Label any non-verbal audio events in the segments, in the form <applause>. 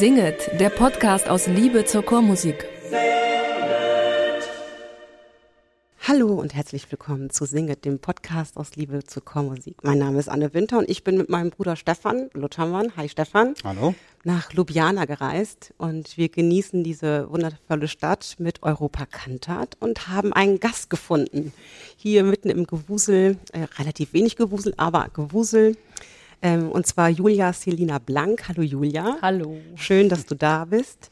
Singet, der Podcast aus Liebe zur Chormusik. Hallo und herzlich willkommen zu Singet, dem Podcast aus Liebe zur Chormusik. Mein Name ist Anne Winter und ich bin mit meinem Bruder Stefan Luthermann, hi Stefan, Hallo. nach Ljubljana gereist und wir genießen diese wundervolle Stadt mit Europa Kantat und haben einen Gast gefunden. Hier mitten im Gewusel, äh, relativ wenig Gewusel, aber Gewusel. Ähm, und zwar Julia Selina Blank. Hallo Julia. Hallo. Schön, dass du da bist.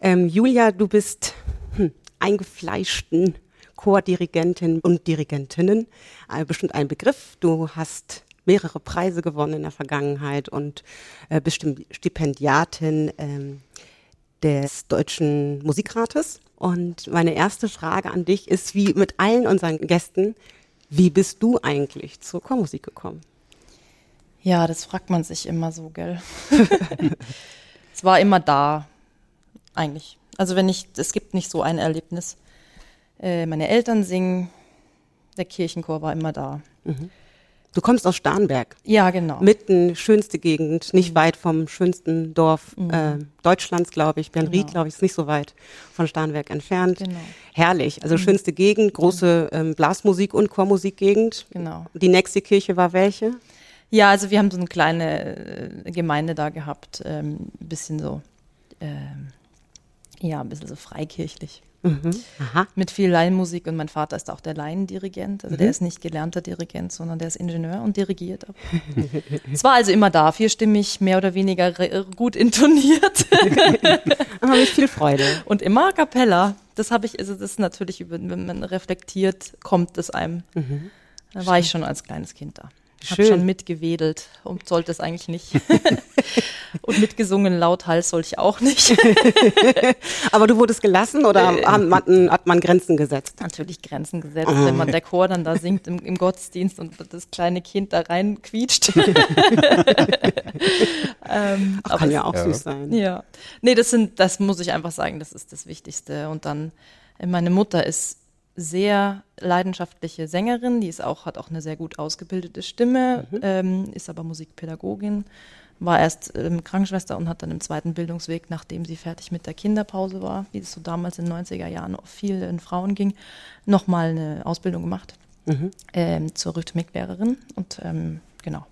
Ähm, Julia, du bist hm, eingefleischten Chordirigentin und Dirigentinnen. Äh, bestimmt ein Begriff. Du hast mehrere Preise gewonnen in der Vergangenheit und äh, bist Stipendiatin ähm, des Deutschen Musikrates. Und meine erste Frage an dich ist, wie mit allen unseren Gästen, wie bist du eigentlich zur Chormusik gekommen? Ja, das fragt man sich immer so, gell? <laughs> es war immer da, eigentlich. Also wenn ich, es gibt nicht so ein Erlebnis. Äh, meine Eltern singen, der Kirchenchor war immer da. Du kommst aus Starnberg. Ja, genau. Mitten, schönste Gegend, nicht weit vom schönsten Dorf äh, Deutschlands, glaube ich. Bernried, Genau. glaube ich, ist nicht so weit von Starnberg entfernt. Genau. Herrlich, also schönste Gegend, große ähm, Blasmusik- und Chormusikgegend. Genau. Die nächste Kirche war welche? Ja, also wir haben so eine kleine äh, Gemeinde da gehabt, ähm, ein bisschen so, ähm, ja, ein bisschen so freikirchlich. Aha. Mit viel Laienmusik und mein Vater ist auch der Laiendirigent. Also der ist nicht gelernter Dirigent, sondern der ist Ingenieur und dirigiert. <laughs> Es war also immer da, vierstimmig, mehr oder weniger gut intoniert <laughs> Aber mit viel Freude. und immer a cappella. Das habe ich, also das ist natürlich, wenn man reflektiert, kommt es einem. Da war ich schon als kleines Kind da. Hab Schön. schon mitgewedelt und sollte es eigentlich nicht. <laughs> und mitgesungen, lauthals sollte ich auch nicht. <laughs> Aber du wurdest gelassen oder Äh. hat, man, hat man Grenzen gesetzt? natürlich Grenzen gesetzt, wenn man der Chor dann da singt im, im Gottesdienst und das kleine Kind da rein quietscht. <laughs> ähm, Ach, kann ja auch ja. süß sein. Ja. Nee, das sind, das muss ich einfach sagen, das ist das Wichtigste. Und dann, äh, meine Mutter ist sehr leidenschaftliche Sängerin, die ist auch, hat auch eine sehr gut ausgebildete Stimme, ähm, ist aber Musikpädagogin, war erst ähm, Krankenschwester und hat dann im zweiten Bildungsweg, nachdem sie fertig mit der Kinderpause war, wie es so damals in den 90er Jahren auch viel in Frauen ging, nochmal eine Ausbildung gemacht ähm, zur Rhythmiklehrerin und ähm, genau.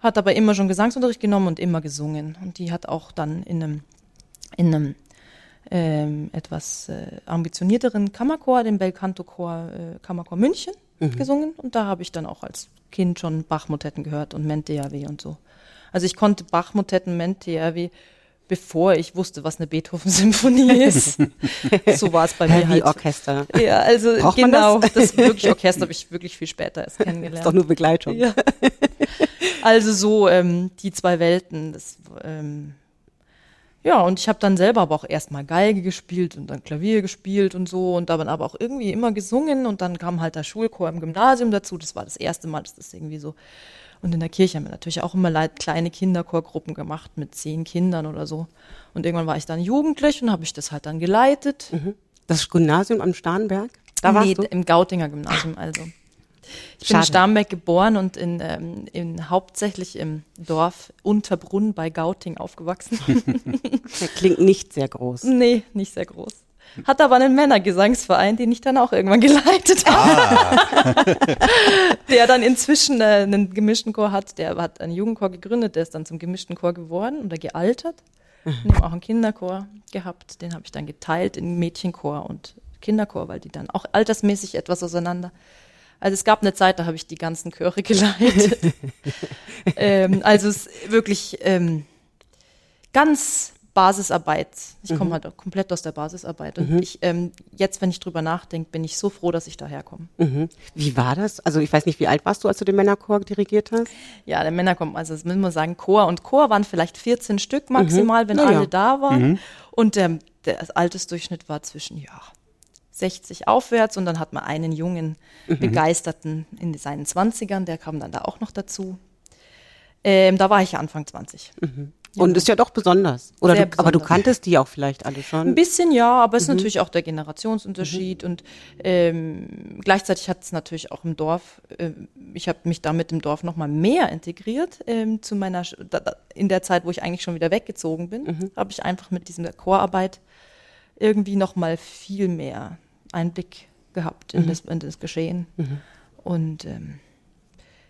Hat aber immer schon Gesangsunterricht genommen und immer gesungen. Und die hat auch dann in einem, in einem ähm, etwas äh, ambitionierteren Kammerchor, dem Belcanto-Chor äh, Kammerchor München, gesungen. Und da habe ich dann auch als Kind schon Bach-Motetten gehört und Ment-DAW und so. Also ich konnte Bach-Motetten, Ment-DAW, bevor ich wusste, was eine Beethoven-Symphonie <laughs> ist. so war es bei mir Heavy halt. Orchester. Ja, also Braucht genau, das? das, wirklich Orchester habe ich wirklich viel später erst <laughs> Ist kennengelernt. doch nur Begleitung. Ja. Also so ähm, die zwei Welten. Das, ähm, ja, und ich habe dann selber aber auch erstmal Geige gespielt und dann Klavier gespielt und so und dann aber auch irgendwie immer gesungen und dann kam halt der Schulchor im Gymnasium dazu. Das war das erste Mal, dass das irgendwie so. Und in der Kirche haben wir natürlich auch immer kleine Kinderchorgruppen gemacht mit zehn Kindern oder so. Und irgendwann war ich dann jugendlich und habe ich das halt dann geleitet. Das Gymnasium am Starnberg? Da warst nee, du? im Gautinger Gymnasium also. Ich bin Schade. in Starnberg geboren und in, ähm, in hauptsächlich im Dorf Unterbrunn bei Gauting aufgewachsen. Der <laughs> klingt nicht sehr groß. nee, nicht sehr groß. Hat aber einen Männergesangsverein, den ich dann auch irgendwann <laughs> geleitet habe. <laughs> der dann inzwischen äh, einen gemischten Chor hat. Der hat einen Jugendchor gegründet, der ist dann zum gemischten Chor geworden oder gealtert. Und wir haben auch einen Kinderchor gehabt, den habe ich dann geteilt in Mädchenchor und Kinderchor, weil die dann auch altersmäßig etwas auseinander. Also es gab eine Zeit, da habe ich die ganzen Chöre <laughs> geleitet. ähm, also es ist wirklich ähm, ganz Basisarbeit. Ich komme halt auch komplett aus der Basisarbeit. Und ich, ähm, jetzt, wenn ich drüber nachdenke, bin ich so froh, dass ich daherkomme. Mhm. Wie war das? Also ich weiß nicht, wie alt warst du, als du den Männerchor dirigiert hast? Ja, der Männer kommen, also das müssen wir sagen, Chor und Chor waren vielleicht 14 Stück maximal, wenn ja. alle da waren. Und der, der Altersdurchschnitt war zwischen, ja, 60 aufwärts und dann hat man einen jungen Begeisterten in seinen 20ern, der kam dann da auch noch dazu. Ähm, da war ich ja Anfang 20. Und ist ja doch besonders. Oder du, aber du besonders. kanntest die auch vielleicht alle schon. Ein bisschen ja, aber es Mhm. ist natürlich auch der Generationsunterschied und ähm, gleichzeitig hat es natürlich auch im Dorf äh, ich habe mich da mit dem Dorf noch mal mehr integriert ähm, zu meiner in der Zeit, wo ich eigentlich schon wieder weggezogen bin, mhm. habe ich einfach mit dieser Chorarbeit irgendwie noch mal viel mehr Einblick gehabt in, mhm. das, in das Geschehen. Mhm. Und ähm,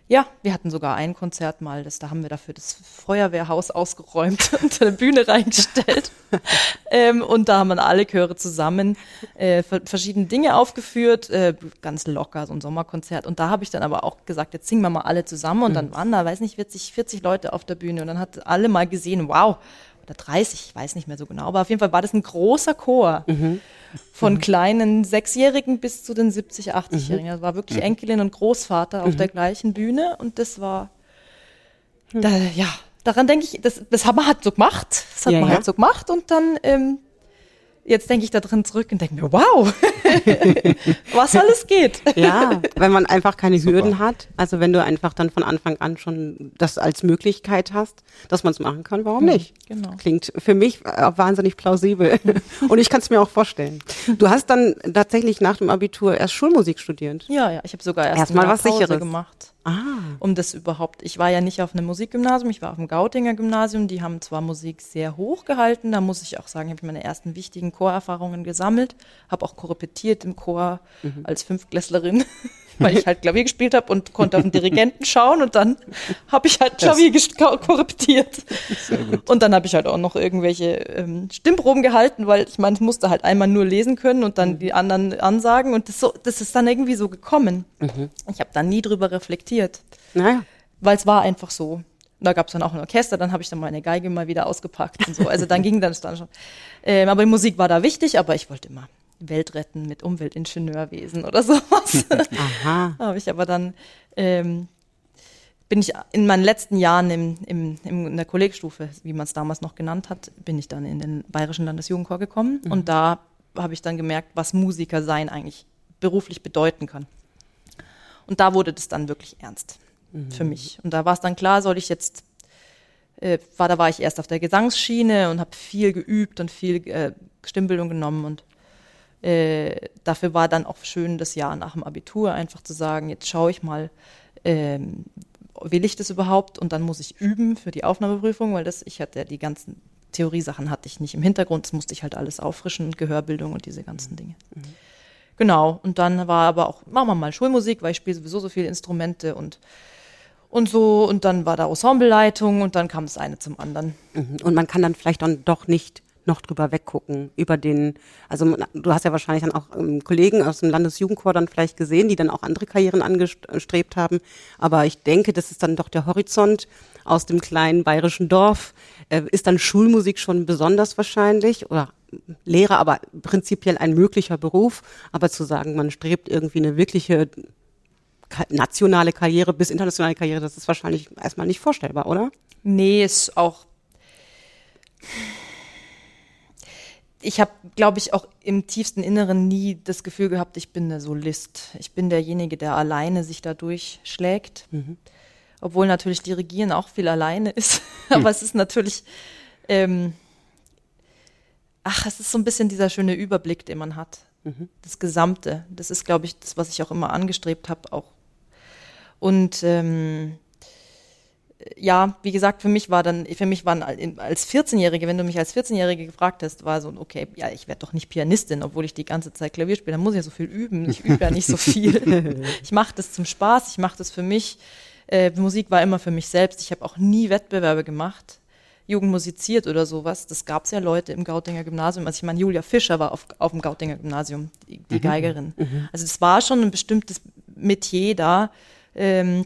ja, wir hatten sogar ein Konzert mal, das, da haben wir dafür das Feuerwehrhaus ausgeräumt <laughs> und eine Bühne reingestellt. <laughs> ähm, und da haben dann alle Chöre zusammen äh, verschiedene Dinge aufgeführt, äh, ganz locker, so ein Sommerkonzert. Und da habe ich dann aber auch gesagt, jetzt singen wir mal alle zusammen. Und dann mhm. waren da, weiß nicht, 40, 40 Leute auf der Bühne. Und dann hat alle mal gesehen, wow, oder 30, ich weiß nicht mehr so genau, aber auf jeden Fall war das ein großer Chor. Mhm. Von mhm. kleinen Sechsjährigen bis zu den 70, 80-Jährigen. Mhm. Das war wirklich Enkelin und Großvater auf der mhm. gleichen Bühne und das war, da, ja, daran denke ich, das, das haben wir halt so gemacht. Das hat ja, man ja. halt so gemacht und dann ähm, jetzt denke ich da drin zurück und denke mir, wow, <laughs> was alles geht. ja, wenn man einfach keine Super. Hürden hat. Also wenn du einfach dann von Anfang an schon das als Möglichkeit hast, dass man es machen kann, warum nicht? Genau. Klingt für mich wahnsinnig plausibel. <laughs> und ich kann es mir auch vorstellen. Du hast dann tatsächlich nach dem Abitur erst Schulmusik studiert. Ja, ja, ich habe sogar erst, erst mal was Pause Sicheres gemacht. Ah. Um das überhaupt. Ich war ja nicht auf einem Musikgymnasium, ich war auf dem Gautinger Gymnasium. Die haben zwar Musik sehr hoch gehalten, da muss ich auch sagen, habe ich meine ersten wichtigen Chorerfahrungen gesammelt, habe auch korrepetiert im Chor mhm. als Fünftklässlerin. <laughs> weil ich halt Klavier gespielt habe und konnte auf den Dirigenten <laughs> schauen und dann habe ich halt Klavier korruptiert. Und dann habe ich halt auch noch irgendwelche ähm, Stimmproben gehalten, weil ich meine, ich musste halt einmal nur lesen können und dann mhm. die anderen ansagen und das, so, das ist dann irgendwie so gekommen. Mhm. Ich habe da nie drüber reflektiert. Naja. Weil es war einfach so. Und da gab es dann auch ein Orchester, dann habe ich dann meine Geige mal wieder ausgepackt und so. Also dann <laughs> ging das dann schon. Ähm, aber die Musik war da wichtig, aber ich wollte immer Welt retten mit Umweltingenieurwesen oder sowas. <laughs> Aha. habe ich aber dann ähm, bin ich in meinen letzten Jahren im, im, im, in der Kollegstufe, wie man es damals noch genannt hat, bin ich dann in den Bayerischen Landesjugendchor gekommen mhm. und da habe ich dann gemerkt, was Musiker sein eigentlich beruflich bedeuten kann. Und da wurde das dann wirklich ernst mhm. für mich. Und da war es dann klar, soll ich jetzt, äh, war, da war ich erst auf der Gesangsschiene und habe viel geübt und viel äh, Stimmbildung genommen und äh, dafür war dann auch schön, das Jahr nach dem Abitur einfach zu sagen, jetzt schaue ich mal, ähm, will ich das überhaupt? Und dann muss ich üben für die Aufnahmeprüfung, weil das, ich hatte die ganzen Theoriesachen hatte ich nicht im Hintergrund, das musste ich halt alles auffrischen, Gehörbildung und diese ganzen mhm. Dinge. Mhm. Genau, und dann war aber auch, machen wir mal Schulmusik, weil ich spiele sowieso so viele Instrumente und und so und dann war da Ensembleleitung und dann kam das eine zum anderen. Mhm. Und man kann dann vielleicht dann doch nicht noch drüber weggucken, über den, also du hast ja wahrscheinlich dann auch ähm, Kollegen aus dem Landesjugendchor dann vielleicht gesehen, die dann auch andere Karrieren angestrebt haben, aber ich denke, das ist dann doch der Horizont aus dem kleinen bayerischen Dorf, äh, ist dann Schulmusik schon besonders wahrscheinlich? Oder Lehrer, aber prinzipiell ein möglicher Beruf, aber zu sagen, man strebt irgendwie eine wirkliche nationale Karriere bis internationale Karriere, das ist wahrscheinlich erstmal nicht vorstellbar, oder? Nee, ist auch ich habe, glaube ich, auch im tiefsten Inneren nie das Gefühl gehabt, ich bin der Solist. Ich bin derjenige, der alleine sich da durchschlägt. Mhm. Obwohl natürlich Dirigieren auch viel alleine ist. <laughs> Aber mhm. es ist natürlich, ähm, ach, es ist so ein bisschen dieser schöne Überblick, den man hat. Mhm. Das Gesamte. Das ist, glaube ich, das, was ich auch immer angestrebt habe, auch. Und ähm, ja, wie gesagt, für mich war dann, für mich waren als 14-Jährige, wenn du mich als 14-Jährige gefragt hast, war so, okay, ja, ich werde doch nicht Pianistin, obwohl ich die ganze Zeit Klavier spiele, dann muss ich ja so viel üben. Ich übe ja nicht so viel. <laughs> ich mache das zum Spaß, ich mache das für mich. Äh, Musik war immer für mich selbst. Ich habe auch nie Wettbewerbe gemacht. Jugend musiziert oder sowas. Das gab es ja Leute im Gautinger Gymnasium. Also ich meine, Julia Fischer war auf, auf dem Gautinger Gymnasium, die, die mhm. Geigerin. Mhm. Also es war schon ein bestimmtes Metier da. Ähm,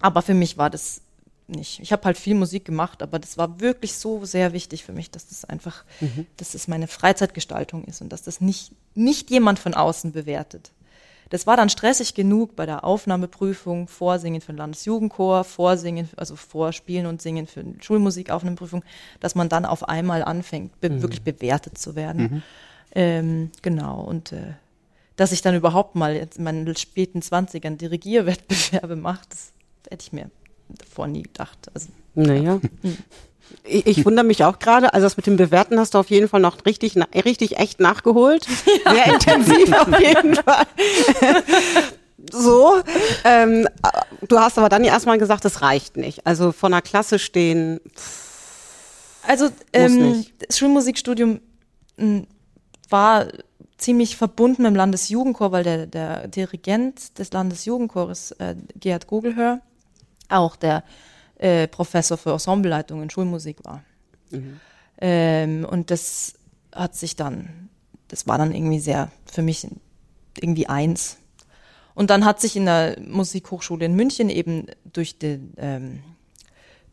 aber für mich war das nicht. Ich habe halt viel Musik gemacht, aber das war wirklich so sehr wichtig für mich, dass das einfach, mhm. dass das meine Freizeitgestaltung ist und dass das nicht, nicht jemand von außen bewertet. Das war dann stressig genug bei der Aufnahmeprüfung, Vorsingen für den Landesjugendchor, Vorsingen, also Vorspielen und Singen für Schulmusikaufnahmeprüfung, dass man dann auf einmal anfängt, be mhm. wirklich bewertet zu werden. Mhm. Ähm, genau, und äh, dass ich dann überhaupt mal jetzt in meinen späten Zwanzigern Dirigierwettbewerbe mache, das hätte ich mir davor nie gedacht. Also, naja. Ja. Ich, ich wundere mich auch gerade, also das mit dem Bewerten hast du auf jeden Fall noch richtig, richtig echt nachgeholt. <laughs> Ja. Sehr intensiv auf jeden Fall. <laughs> so, ähm, du hast aber dann erstmal gesagt, das reicht nicht. Also vor einer Klasse stehen. Also ähm, das Schulmusikstudium m, war ziemlich verbunden mit dem Landesjugendchor, weil der, der Dirigent des Landesjugendchores, äh, Gerhard Gogelhör, auch der äh, Professor für Ensembleleitung in Schulmusik war. Mhm. Ähm, und das hat sich dann, das war dann irgendwie sehr für mich irgendwie eins. Und dann hat sich in der Musikhochschule in München eben durch den ähm,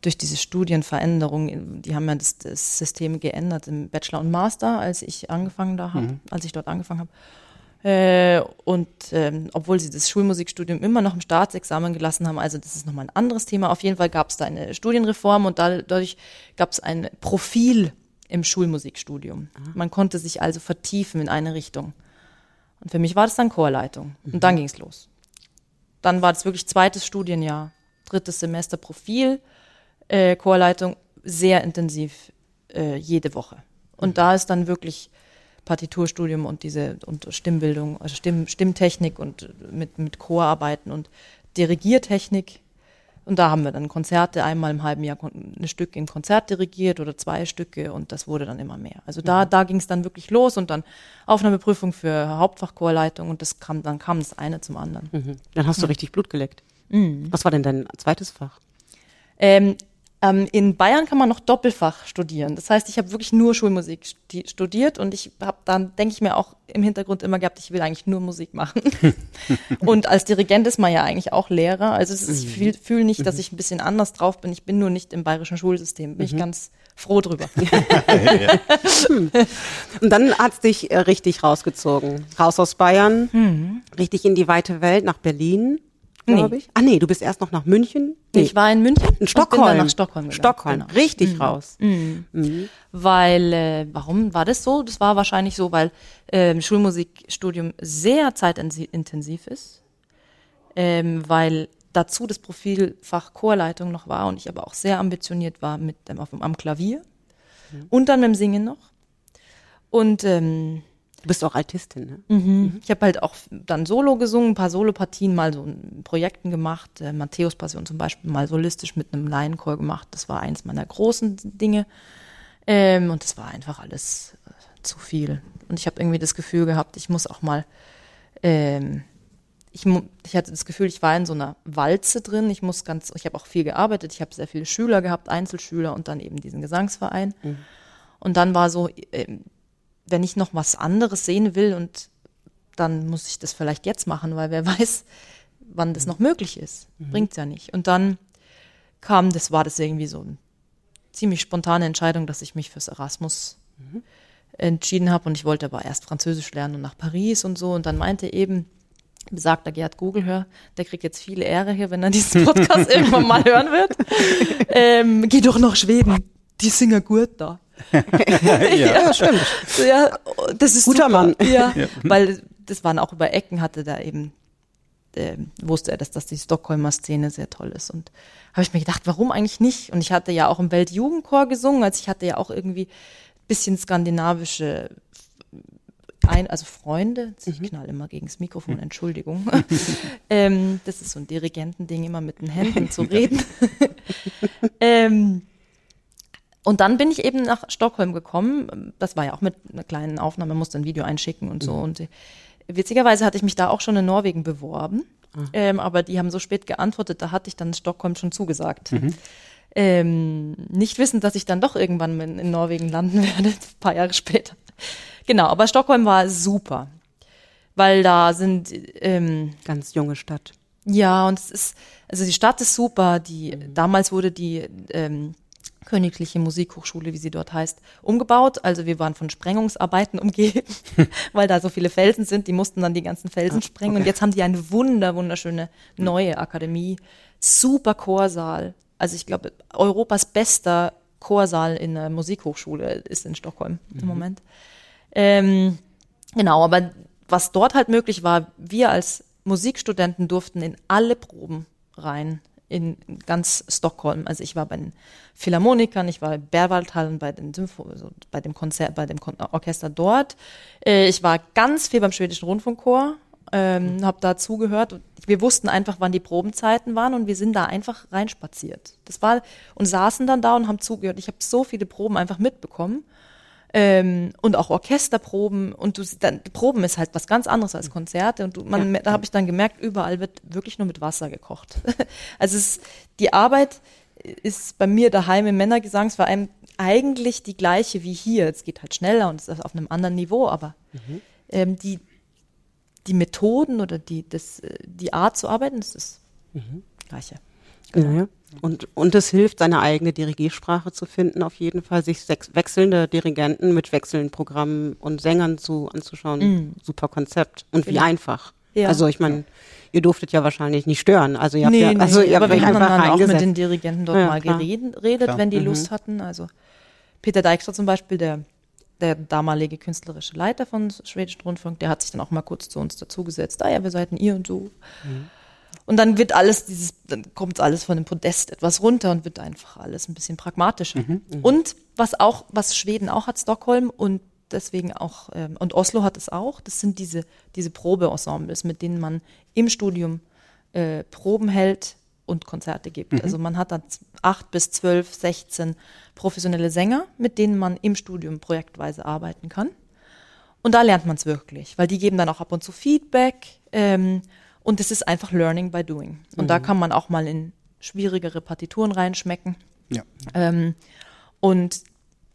durch diese Studienveränderung, die haben ja das, das, System geändert im Bachelor und Master, als ich angefangen da habe, mhm. als ich dort angefangen habe. Äh, und ähm, obwohl sie das Schulmusikstudium immer noch im Staatsexamen gelassen haben, also das ist nochmal ein anderes Thema. Auf jeden Fall gab es da eine Studienreform und dadurch gab es ein Profil im Schulmusikstudium. Mhm. Man konnte sich also vertiefen in eine Richtung. Und für mich war das dann Chorleitung. Mhm. Und dann ging es los. Dann war das wirklich zweites Studienjahr, drittes Semester Profil, äh, Chorleitung, sehr intensiv äh, jede Woche. Und mhm. da ist dann wirklich Partiturstudium und diese und Stimmbildung, also Stimm, Stimmtechnik und mit, mit Chorarbeiten und Dirigiertechnik. Und da haben wir dann Konzerte einmal im halben Jahr ein Stück im Konzert dirigiert oder zwei Stücke und das wurde dann immer mehr. Also da, mhm. da ging es dann wirklich los und dann Aufnahmeprüfung für Hauptfachchorleitung und das kam, dann kam das eine zum anderen. Mhm. Dann hast du mhm. richtig Blut geleckt. Mhm. Was war denn dein zweites Fach? Ähm, ähm, in Bayern kann man noch Doppelfach studieren. Das heißt, ich habe wirklich nur Schulmusik studiert und ich habe dann, denke ich mir, auch im Hintergrund immer gehabt, ich will eigentlich nur Musik machen. <laughs> und als Dirigent ist man ja eigentlich auch Lehrer. Also ist, ich fühle fühl nicht, dass mhm. ich ein bisschen anders drauf bin. Ich bin nur nicht im bayerischen Schulsystem. Bin ich mhm. ganz froh drüber. <laughs> <laughs> und dann hat es dich äh, richtig rausgezogen. Raus aus Bayern, mhm. richtig in die weite Welt, nach Berlin glaube nee. ich. Ah nee, du bist erst noch nach München. Nee. Ich war in München. In Stockholm. bin dann nach Stockholm gegangen. Stockholm, genau. richtig mhm. raus. Mhm. Mhm. Weil, äh, warum war das so? Das war wahrscheinlich so, weil äh, Schulmusikstudium sehr zeitintensiv ist, ähm, weil dazu das Profilfach Chorleitung noch war und ich aber auch sehr ambitioniert war mit dem, auf, am Klavier mhm. und dann mit dem Singen noch. Und ähm, Du bist auch Altistin, ne? Mhm. mhm. Ich habe halt auch dann Solo gesungen, ein paar Solopartien mal so in Projekten gemacht. Äh, Matthäus Passion zum Beispiel mal solistisch mit einem Laienchor gemacht. Das war eins meiner großen Dinge. Ähm, und das war einfach alles äh, zu viel. Und ich habe irgendwie das Gefühl gehabt, ich muss auch mal, ähm, ich, ich hatte das Gefühl, ich war in so einer Walze drin. Ich muss ganz, ich habe auch viel gearbeitet. Ich habe sehr viele Schüler gehabt, Einzelschüler und dann eben diesen Gesangsverein. Mhm. Und dann war so, äh, wenn ich noch was anderes sehen will und dann muss ich das vielleicht jetzt machen, weil wer <laughs> weiß, wann das noch möglich ist. Mhm. Bringt's ja nicht. Und dann kam, das war das irgendwie so eine ziemlich spontane Entscheidung, dass ich mich fürs Erasmus mhm. entschieden habe und ich wollte aber erst Französisch lernen und nach Paris und so und dann meinte eben besagter Gerd Googlehör, der kriegt jetzt viel Ehre hier, wenn er diesen <laughs> Podcast irgendwann mal hören wird. Ähm, geh doch nach Schweden, die singen gut da. Ja. <laughs> ja, stimmt. Ja, das ist guter super. Mann. Ja, ja, weil das waren auch über Ecken, hatte da eben äh, wusste er, dass das die Stockholmer Szene sehr toll ist und habe ich mir gedacht, warum eigentlich nicht? Und ich hatte ja auch im Weltjugendchor gesungen, also ich hatte ja auch irgendwie ein bisschen skandinavische ein, also Freunde, ich mhm. knall immer gegen das Mikrofon. Entschuldigung. <laughs> ähm, das ist so ein Dirigentending, immer mit den Händen zu <laughs> reden. ähm, und dann bin ich eben nach Stockholm gekommen. Das war ja auch mit einer kleinen Aufnahme, musste ein Video einschicken und so. Mhm. Und witzigerweise hatte ich mich da auch schon in Norwegen beworben. Mhm. Ähm, aber die haben so spät geantwortet, da hatte ich dann Stockholm schon zugesagt. Mhm. Ähm, nicht wissend, dass ich dann doch irgendwann in, in Norwegen landen <laughs> werde, ein paar Jahre später. Genau, aber Stockholm war super. Weil da sind ähm, ganz junge Stadt. Ja, und es ist, also die Stadt ist super. Die mhm. damals wurde die ähm, Königliche Musikhochschule, wie sie dort heißt, umgebaut. Also wir waren von Sprengungsarbeiten umgeben, <laughs> weil da so viele Felsen sind. Die mussten dann die ganzen Felsen ah, sprengen. Okay. Und jetzt haben die eine wunder, wunderschöne neue Akademie. Super Chorsaal. Also ich glaube, Europas bester Chorsaal in der Musikhochschule ist in Stockholm mhm. im Moment. Ähm, genau, aber was dort halt möglich war, wir als Musikstudenten durften in alle Proben rein in ganz Stockholm. Also ich war bei den Philharmonikern, ich war bei Berwaldhallen, bei den Sympho also bei dem Konzert, bei dem Orchester dort. Äh, ich war ganz viel beim schwedischen Rundfunkchor ähm, habe da zugehört. Und wir wussten einfach, wann die Probenzeiten waren und wir sind da einfach reinspaziert. Das war und saßen dann da und haben zugehört. Ich habe so viele Proben einfach mitbekommen ähm, und auch Orchesterproben und du dann Proben ist halt was ganz anderes als Konzerte und du, man Ja. da habe ich dann gemerkt, überall wird wirklich nur mit Wasser gekocht. <laughs> also es die Arbeit ist bei mir daheim im Männergesangsverein eigentlich die gleiche wie hier. Es geht halt schneller und es ist auf einem anderen Niveau, aber ähm, die die Methoden oder die das äh, die Art zu arbeiten ist das gleiche. Ja, ja. Und, und es hilft, seine eigene Dirigiersprache zu finden, auf jeden Fall, sich sechs wechselnde Dirigenten mit wechselnden Programmen und Sängern zu, anzuschauen. Super Konzept. Und wie Genau. einfach. Ja. Also ich meine, ihr durftet ja wahrscheinlich nicht stören. Also ihr habt Nee, ja, nee, also ihr aber habt euch einfach dann auch mit den Dirigenten dort Ja, mal geredet, wenn die Mhm. Lust hatten. Also Peter Dijkstra zum Beispiel, der, der damalige künstlerische Leiter von Schwedischen Rundfunk, der hat sich dann auch mal kurz zu uns dazugesetzt. Ah ja, wir seid ihr und so. Und dann wird alles dieses, dann kommt alles von dem Podest etwas runter und wird einfach alles ein bisschen pragmatischer. Und was auch, was Schweden auch hat, Stockholm und deswegen auch, ähm, und Oslo hat es auch, das sind diese, diese Probeensembles, mit denen man im Studium äh, Proben hält und Konzerte gibt. Also man hat dann acht bis zwölf, 16 professionelle Sänger, mit denen man im Studium projektweise arbeiten kann. Und da lernt man es wirklich, weil die geben dann auch ab und zu Feedback ähm, und es ist einfach Learning by Doing. Und da kann man auch mal in schwierigere Partituren reinschmecken. Ja. Ähm, und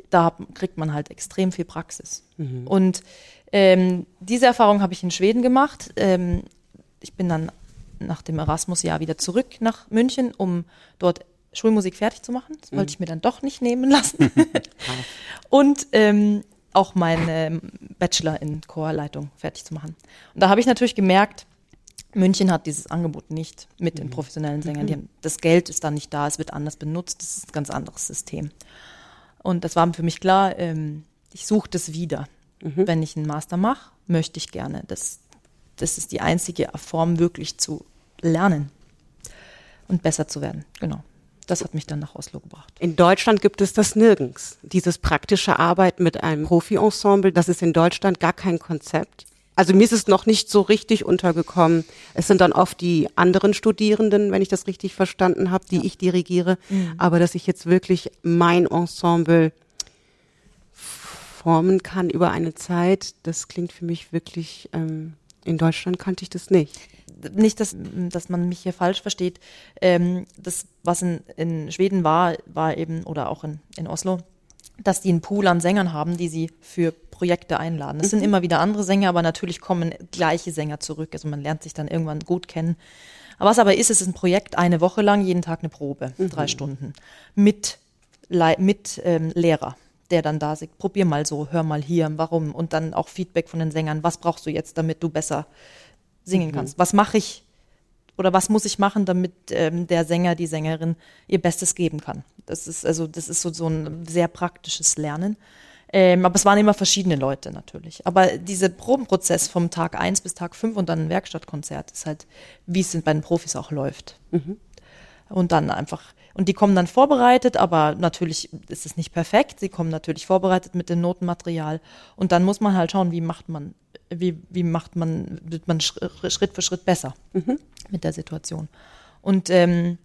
da kriegt man halt extrem viel Praxis. Und ähm, diese Erfahrung habe ich in Schweden gemacht. Ähm, ich bin dann nach dem Erasmus-Jahr wieder zurück nach München, um dort Schulmusik fertig zu machen. Das wollte ich mir dann doch nicht nehmen lassen. <laughs> und ähm, auch meinen Bachelor in Chorleitung fertig zu machen. Und da habe ich natürlich gemerkt, München hat dieses Angebot nicht mit den professionellen Sängern. Die haben, das Geld ist dann nicht da, es wird anders benutzt, das ist ein ganz anderes System. Und das war für mich klar, ähm, ich suche das wieder. Wenn ich einen Master mache, möchte ich gerne. Das, das ist die einzige Form, wirklich zu lernen und besser zu werden. Genau. Das hat mich dann nach Oslo gebracht. In Deutschland gibt es das nirgends. Dieses praktische Arbeit mit einem Profi-Ensemble, das ist in Deutschland gar kein Konzept. Also mir ist es noch nicht so richtig untergekommen. Es sind dann oft die anderen Studierenden, wenn ich das richtig verstanden habe, die ich dirigiere. Aber dass ich jetzt wirklich mein Ensemble formen kann über eine Zeit, das klingt für mich wirklich, ähm, in Deutschland kannte ich das nicht. nicht, dass, dass man mich hier falsch versteht. Ähm, das, was in, in Schweden war, war eben, oder auch in, in Oslo, dass die einen Pool an Sängern haben, die sie für Projekte einladen. Es sind immer wieder andere Sänger, aber natürlich kommen gleiche Sänger zurück. Also man lernt sich dann irgendwann gut kennen. Aber was aber ist, es ist ein Projekt, eine Woche lang, jeden Tag eine Probe, drei Stunden, mit, mit ähm, Lehrer, der dann da sagt, probier mal so, hör mal hier, warum? Und dann auch Feedback von den Sängern, was brauchst du jetzt, damit du besser singen kannst. Was mache ich oder was muss ich machen, damit ähm, der Sänger, die Sängerin ihr Bestes geben kann? Das ist also das ist so, so ein sehr praktisches Lernen. Ähm, aber es waren immer verschiedene Leute natürlich. Aber dieser Probenprozess vom Tag eins bis Tag fünf und dann ein Werkstattkonzert ist halt, wie es bei den Profis auch läuft. Und dann einfach, und die kommen dann vorbereitet, aber natürlich ist es nicht perfekt. Sie kommen natürlich vorbereitet mit dem Notenmaterial. Und dann muss man halt schauen, wie macht man, wie, wie macht man, wird man Schritt für Schritt besser mit der Situation. Und ähm,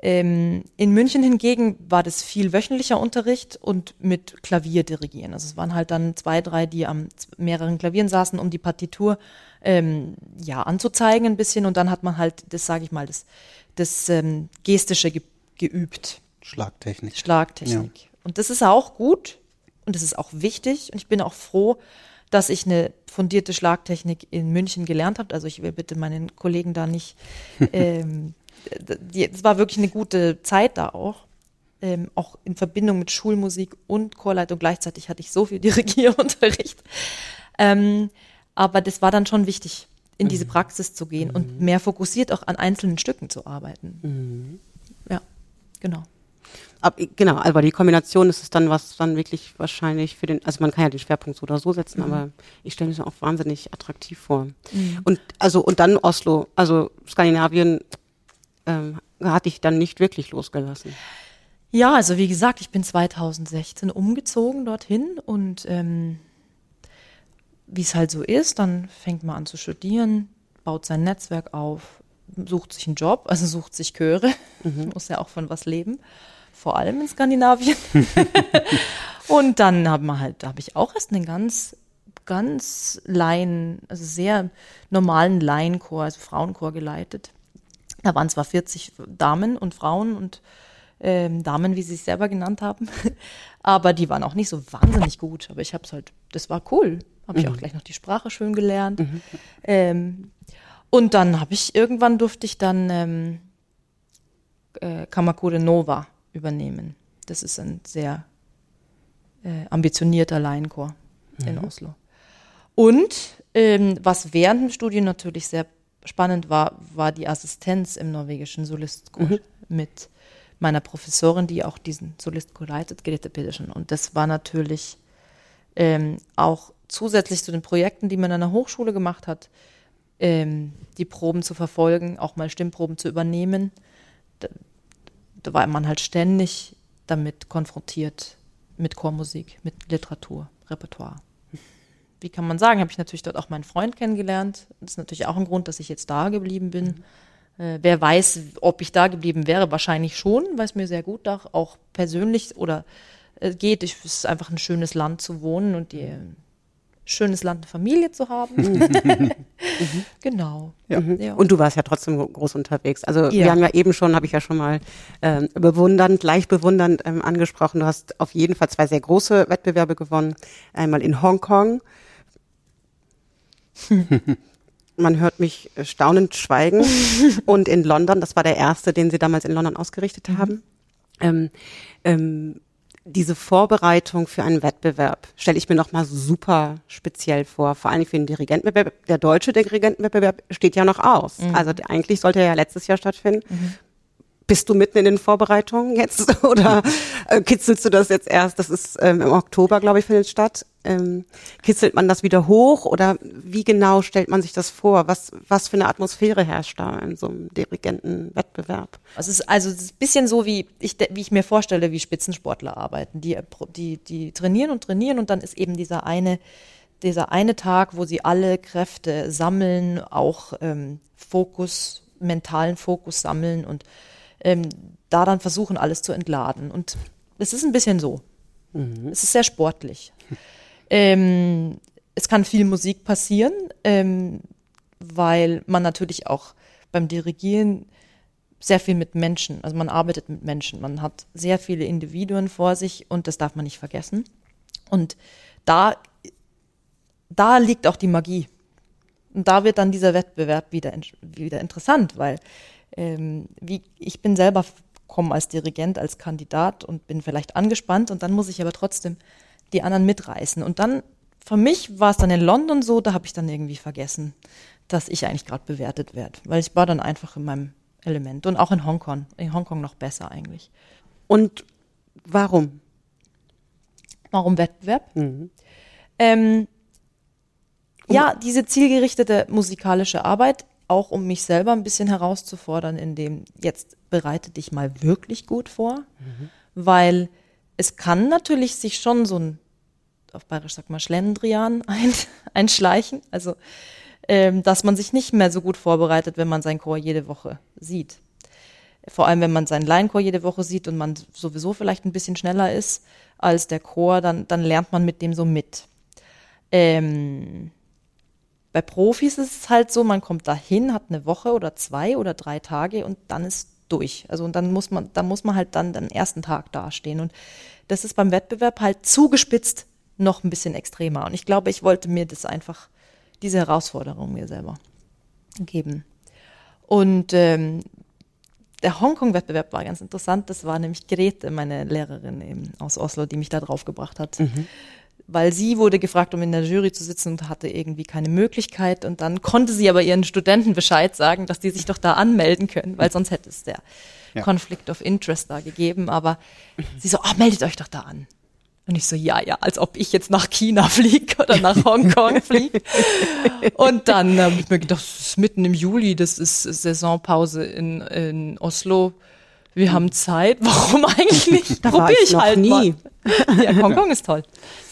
ähm, in München hingegen war das viel wöchentlicher Unterricht und mit Klavier dirigieren. Also es waren halt dann zwei, drei, die am mehreren Klavieren saßen, um die Partitur ähm, ja anzuzeigen ein bisschen. Und dann hat man halt, das sage ich mal, das, das ähm, Gestische ge geübt. Schlagtechnik. Schlagtechnik. Und das ist auch gut und das ist auch wichtig. Und ich bin auch froh, dass ich eine fundierte Schlagtechnik in München gelernt habe. Also ich will bitte meinen Kollegen da nicht. <laughs> Ähm, es war wirklich eine gute Zeit da auch. Ähm, auch in Verbindung mit Schulmusik und Chorleitung. Gleichzeitig hatte ich so viel Dirigierunterricht. Ähm, aber das war dann schon wichtig, in diese Praxis zu gehen und mehr fokussiert auch an einzelnen Stücken zu arbeiten. Ja, genau. Ab, genau, aber die Kombination ist es dann, was dann wirklich wahrscheinlich für den, also man kann ja den Schwerpunkt so oder so setzen, aber ich stelle mir das auch wahnsinnig attraktiv vor. Und also und dann Oslo, also Skandinavien ähm, hat dich dann nicht wirklich losgelassen. Ja, also wie gesagt, ich bin 2016 umgezogen dorthin und ähm, wie es halt so ist, dann fängt man an zu studieren. baut sein Netzwerk auf, sucht sich einen Job, also <laughs> sucht sich Chöre, mhm. muss ja auch von was leben, vor allem in Skandinavien. <laughs> und dann haben wir halt, da habe ich auch erst einen ganz, ganz Laien, also sehr normalen Laienchor, also Frauenchor geleitet. Da waren zwar 40 Damen und Frauen und ähm, Damen, wie sie sich selber genannt haben, <laughs> aber die waren auch nicht so wahnsinnig gut. Aber ich habe es halt, das war cool. Habe ich mhm. auch gleich noch die Sprache schön gelernt. Mhm. Ähm, und dann habe ich, irgendwann durfte ich dann ähm, äh, Kamakure Nova übernehmen. Das ist ein sehr äh, ambitionierter Laienchor mhm. in Oslo. Und ähm, was während dem Studium natürlich sehr spannend war, war die Assistenz im norwegischen Solistchor mhm. mit meiner Professorin, die auch diesen Solistchor leitet, Grete Pedersen. Und das war natürlich ähm, auch zusätzlich zu den Projekten, die man an der Hochschule gemacht hat, ähm, die Proben zu verfolgen, auch mal Stimmproben zu übernehmen. Da, da war man halt ständig damit konfrontiert, mit Chormusik, mit Literatur, Repertoire. Wie kann man sagen, habe ich natürlich dort auch meinen Freund kennengelernt. Das ist natürlich auch ein Grund, dass ich jetzt da geblieben bin. Mhm. Äh, wer weiß, ob ich da geblieben wäre, wahrscheinlich schon, weil es mir sehr gut da auch persönlich oder äh, geht. Ich, es ist einfach ein schönes Land zu wohnen und die schönes Land, eine Familie zu haben. <laughs> Mhm. <laughs> genau. Ja. Mhm. Ja. Und du warst ja trotzdem groß unterwegs. Also ja. wir haben ja eben schon, habe ich ja schon mal ähm, bewundernd, leicht bewundernd ähm, angesprochen. Du hast auf jeden Fall zwei sehr große Wettbewerbe gewonnen. Einmal in Hongkong. <laughs> Man hört mich staunend schweigen. <laughs> Und in London, das war der erste, den sie damals in London ausgerichtet mhm. haben. Ähm, ähm, diese Vorbereitung für einen Wettbewerb stelle ich mir nochmal super speziell vor, vor allem für den Dirigentenwettbewerb. Der deutsche Dirigentenwettbewerb steht ja noch aus. Mhm. Also eigentlich sollte er ja letztes Jahr stattfinden. Mhm. Bist du mitten in den Vorbereitungen jetzt <laughs> oder äh, kitzelst du das jetzt erst? Das ist ähm, im Oktober, glaube ich, findet statt. Ähm, kitzelt man das wieder hoch oder wie genau stellt man sich das vor? Was, was für eine Atmosphäre herrscht da in so einem Dirigentenwettbewerb? Es ist also es ist ein bisschen so, wie ich, wie ich mir vorstelle, wie Spitzensportler arbeiten. Die, die, die trainieren und trainieren und dann ist eben dieser eine, dieser eine Tag, wo sie alle Kräfte sammeln, auch ähm, Fokus, mentalen Fokus sammeln und ähm, da dann versuchen, alles zu entladen. Und es ist ein bisschen so. Mhm. Es ist sehr sportlich. <laughs> Ähm, es kann viel Musik passieren, ähm, weil man natürlich auch beim Dirigieren sehr viel mit Menschen, also man arbeitet mit Menschen, man hat sehr viele Individuen vor sich und das darf man nicht vergessen. Und da, da liegt auch die Magie. Und da wird dann dieser Wettbewerb wieder, wieder interessant, weil ähm, wie, ich bin selber komme als Dirigent, als Kandidat und bin vielleicht angespannt und dann muss ich aber trotzdem die anderen mitreißen. Und dann, für mich war es dann in London so, da habe ich dann irgendwie vergessen, dass ich eigentlich gerade bewertet werde, weil ich war dann einfach in meinem Element und auch in Hongkong, in Hongkong noch besser eigentlich. Und warum? Warum Wettbewerb? Mhm. Ähm, ja, diese zielgerichtete musikalische Arbeit auch um mich selber ein bisschen herauszufordern, in dem jetzt bereite dich mal wirklich gut vor, mhm. weil es kann natürlich sich schon so ein, auf Bayerisch sagt man Schlendrian <laughs> ein, einschleichen, also ähm, dass man sich nicht mehr so gut vorbereitet, wenn man sein Chor jede Woche sieht. Vor allem, wenn man seinen Laienchor jede Woche sieht und man sowieso vielleicht ein bisschen schneller ist als der Chor, dann, dann lernt man mit dem so mit. Ähm, bei Profis ist es halt so, man kommt dahin, hat eine Woche oder zwei oder drei Tage und dann ist durch. Also und dann muss man, dann muss man halt dann den ersten Tag dastehen. Und das ist beim Wettbewerb halt zugespitzt noch ein bisschen extremer. Und ich glaube, ich wollte mir das einfach, diese Herausforderung mir selber geben. Und ähm, der Hongkong-Wettbewerb war ganz interessant. Das war nämlich Grete, meine Lehrerin eben aus Oslo, die mich da drauf gebracht hat. Mhm weil sie wurde gefragt, um in der Jury zu sitzen und hatte irgendwie keine Möglichkeit. Und dann konnte sie aber ihren Studenten Bescheid sagen, dass die sich doch da anmelden können, weil sonst hätte es der ja. Conflict of Interest da gegeben. Aber sie so, oh, meldet euch doch da an. Und ich so, ja, ja, als ob ich jetzt nach China <laughs> fliege oder nach Hongkong <laughs> fliege. Und dann habe ich mir gedacht, das ist mitten im Juli, das ist Saisonpause in, in Oslo. Wir haben Zeit, <laughs> warum eigentlich nicht? Da Probier ich, ich halt nie. Mal. ja, Hongkong ist toll.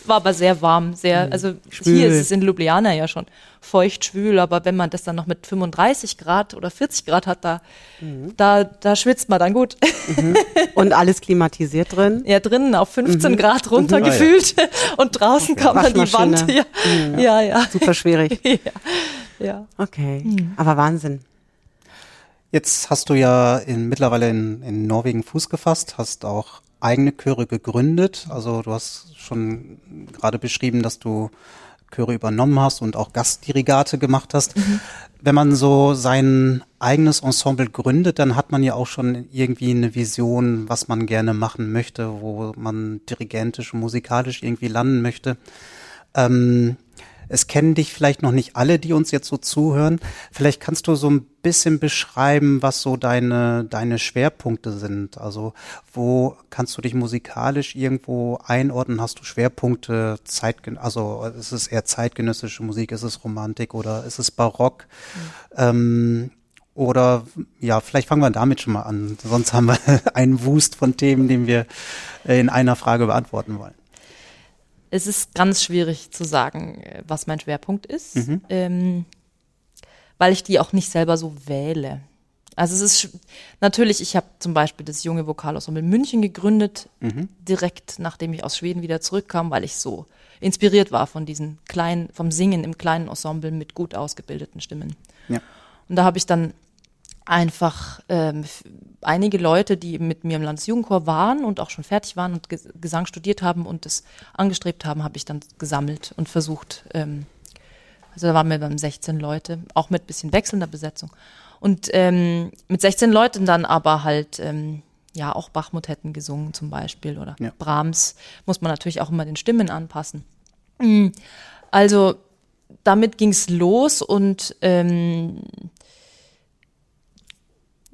War aber sehr warm, sehr, also Schwül. hier ist es in Ljubljana ja schon feucht, schwül, aber wenn man das dann noch mit 35 Grad oder 40 Grad hat, da, da, da schwitzt man dann gut. <laughs> Und alles klimatisiert drin. Ja, drinnen auf 15 Grad runter Ah, ja. gefühlt <laughs> und draußen kam dann die. Wand. Ja, ja, ja. Super schwierig. <laughs> ja. ja. Okay. Aber Wahnsinn. Jetzt hast du ja in, mittlerweile in, in Norwegen Fuß gefasst, hast auch eigene Chöre gegründet. Also du hast schon gerade beschrieben, dass du Chöre übernommen hast und auch Gastdirigate gemacht hast. Wenn man so sein eigenes Ensemble gründet, dann hat man ja auch schon irgendwie eine Vision, was man gerne machen möchte, wo man dirigentisch und musikalisch irgendwie landen möchte. Ähm, es kennen dich vielleicht noch nicht alle, die uns jetzt so zuhören. Vielleicht kannst du so ein bisschen beschreiben, was so deine, deine Schwerpunkte sind. Also wo kannst du dich musikalisch irgendwo einordnen? Hast du Schwerpunkte, Zeitgen also ist es eher zeitgenössische Musik, ist es Romantik oder ist es Barock? Ähm, oder ja, vielleicht fangen wir damit schon mal an. Sonst haben wir <laughs> einen Wust von Themen, den wir in einer Frage beantworten wollen. Es ist ganz schwierig zu sagen, äh, was mein Schwerpunkt ist, ähm, weil ich die auch nicht selber so wähle. Also es ist natürlich, ich habe zum Beispiel das junge Vokalensemble München gegründet, direkt nachdem ich aus Schweden wieder zurückkam, weil ich so inspiriert war von diesen kleinen, vom Singen im kleinen Ensemble mit gut ausgebildeten Stimmen. Ja. Und da habe ich dann einfach ähm, einige Leute, die mit mir im Landesjugendchor waren und auch schon fertig waren und Ges Gesang studiert haben und das angestrebt haben, habe ich dann gesammelt und versucht. Ähm, also da waren wir dann 16 Leute, auch mit bisschen wechselnder Besetzung. Und ähm, mit 16 Leuten dann aber halt ähm, ja auch Bachmotetten gesungen zum Beispiel oder Ja. Brahms muss man natürlich auch immer den Stimmen anpassen. Mm, Also damit ging's los und ähm,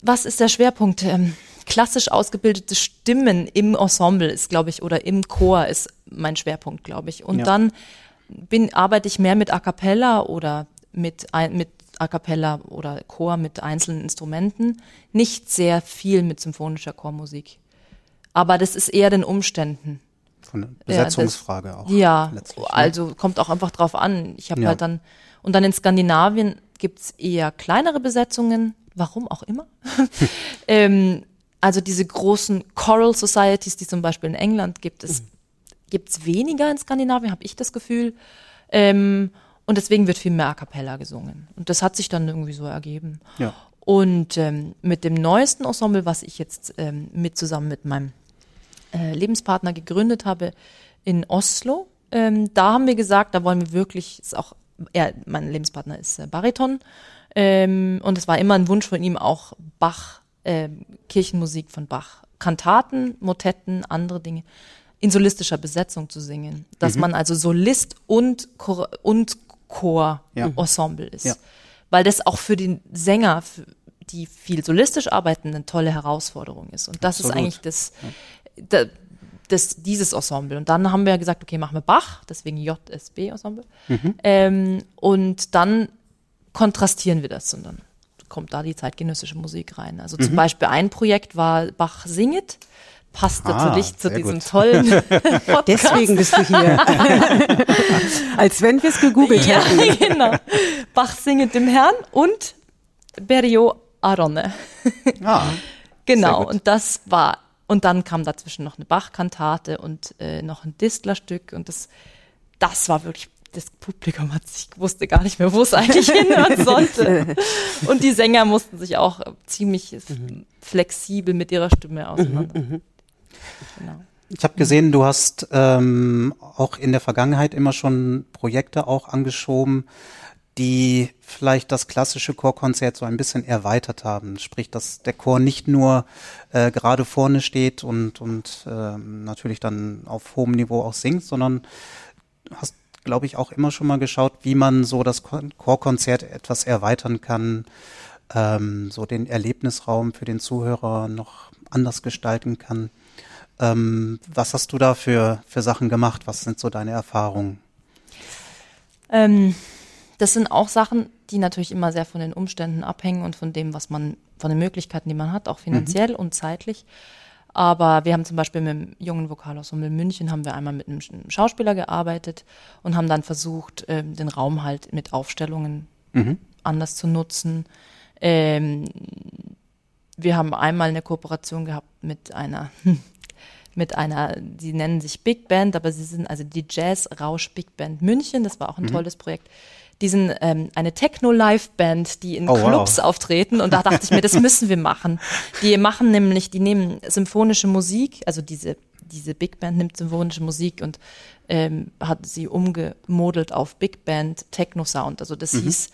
was ist der Schwerpunkt? Ähm, klassisch ausgebildete Stimmen im Ensemble ist, glaube ich, oder im Chor ist mein Schwerpunkt, glaube ich. Und Ja. dann bin, arbeite ich mehr mit A cappella oder mit, mit A cappella oder Chor mit einzelnen Instrumenten. Nicht sehr viel mit symphonischer Chormusik. Aber das ist eher den Umständen. Von der Ja, das- Besetzungsfrage auch. Ja, ne? also kommt auch einfach drauf an. Ich habe Ja. halt dann, und dann in Skandinavien gibt's eher kleinere Besetzungen, warum auch immer. <laughs> ähm, also diese großen Choral Societies, die zum Beispiel in England gibt, es gibt's weniger in Skandinavien, habe ich das Gefühl. Ähm, und deswegen wird viel mehr A cappella gesungen. Und das hat sich dann irgendwie so ergeben. Ja. Und ähm, mit dem neuesten Ensemble, was ich jetzt ähm, mit zusammen mit meinem äh, Lebenspartner gegründet habe in Oslo, ähm, da haben wir gesagt, da wollen wir wirklich, ist auch, er, mein Lebenspartner ist äh, Bariton, ähm, und es war immer ein Wunsch von ihm auch Bach, ähm, Kirchenmusik von Bach, Kantaten, Motetten, andere Dinge in solistischer Besetzung zu singen, dass man also Solist und Chor, und Chor Ja. Ensemble ist, Ja. weil das auch für den Sänger, für die viel solistisch arbeiten, eine tolle Herausforderung ist. Und das ist Absolut. eigentlich das, da, das, dieses Ensemble. Und dann haben wir gesagt, okay, machen wir Bach, deswegen JSB-Ensemble. Ähm, und dann kontrastieren wir das und dann kommt da die zeitgenössische Musik rein. Also zum Beispiel ein Projekt war Bach singet, passt Ah, natürlich zu diesem gut. tollen <laughs> Podcast. Deswegen bist du hier. <laughs> Als wenn wir es gegoogelt ja, hätten. <laughs> genau. Bach singet dem Herrn und Berio Arone. Ah, Genau, Sehr gut. und das war, und dann kam dazwischen noch eine Bach-Kantate und äh, noch ein Distler-Stück und das, das war wirklich, das Publikum hat sich, wusste gar nicht mehr, wo es eigentlich <laughs> hinhören sollte. Und die Sänger mussten sich auch äh, ziemlich f- flexibel mit ihrer Stimme auseinander. Genau. Ich habe gesehen, du hast ähm, auch in der Vergangenheit immer schon Projekte auch angeschoben, die vielleicht das klassische Chorkonzert so ein bisschen erweitert haben. Sprich, dass der Chor nicht nur äh, gerade vorne steht und, und ähm, natürlich dann auf hohem Niveau auch singt, sondern hast, glaube ich, auch immer schon mal geschaut, wie man so das Kon- Chorkonzert etwas erweitern kann, ähm, so den Erlebnisraum für den Zuhörer noch anders gestalten kann. Ähm, was hast du da für, für Sachen gemacht? Was sind so deine Erfahrungen? Ähm, das sind auch Sachen, die natürlich immer sehr von den Umständen abhängen und von dem, was man, von den Möglichkeiten, die man hat, auch finanziell und zeitlich. Aber wir haben zum Beispiel mit dem jungen Vokalensemble München haben wir einmal mit einem Schauspieler gearbeitet und haben dann versucht, ähm, den Raum halt mit Aufstellungen mhm. anders zu nutzen. Ähm, wir haben einmal eine Kooperation gehabt mit einer <laughs> mit einer, die nennen sich Big Band, aber sie sind also die Jazz Rausch Big Band München. Das war auch ein mhm. tolles Projekt. Die sind ähm, eine Techno-Live-Band, die in oh, Clubs wow. auftreten. Und da dachte ich mir, das müssen wir machen. Die machen nämlich, die nehmen symphonische Musik, also diese, diese Big Band nimmt symphonische Musik und ähm, hat sie umgemodelt auf Big Band Techno-Sound. Also das mhm. hieß,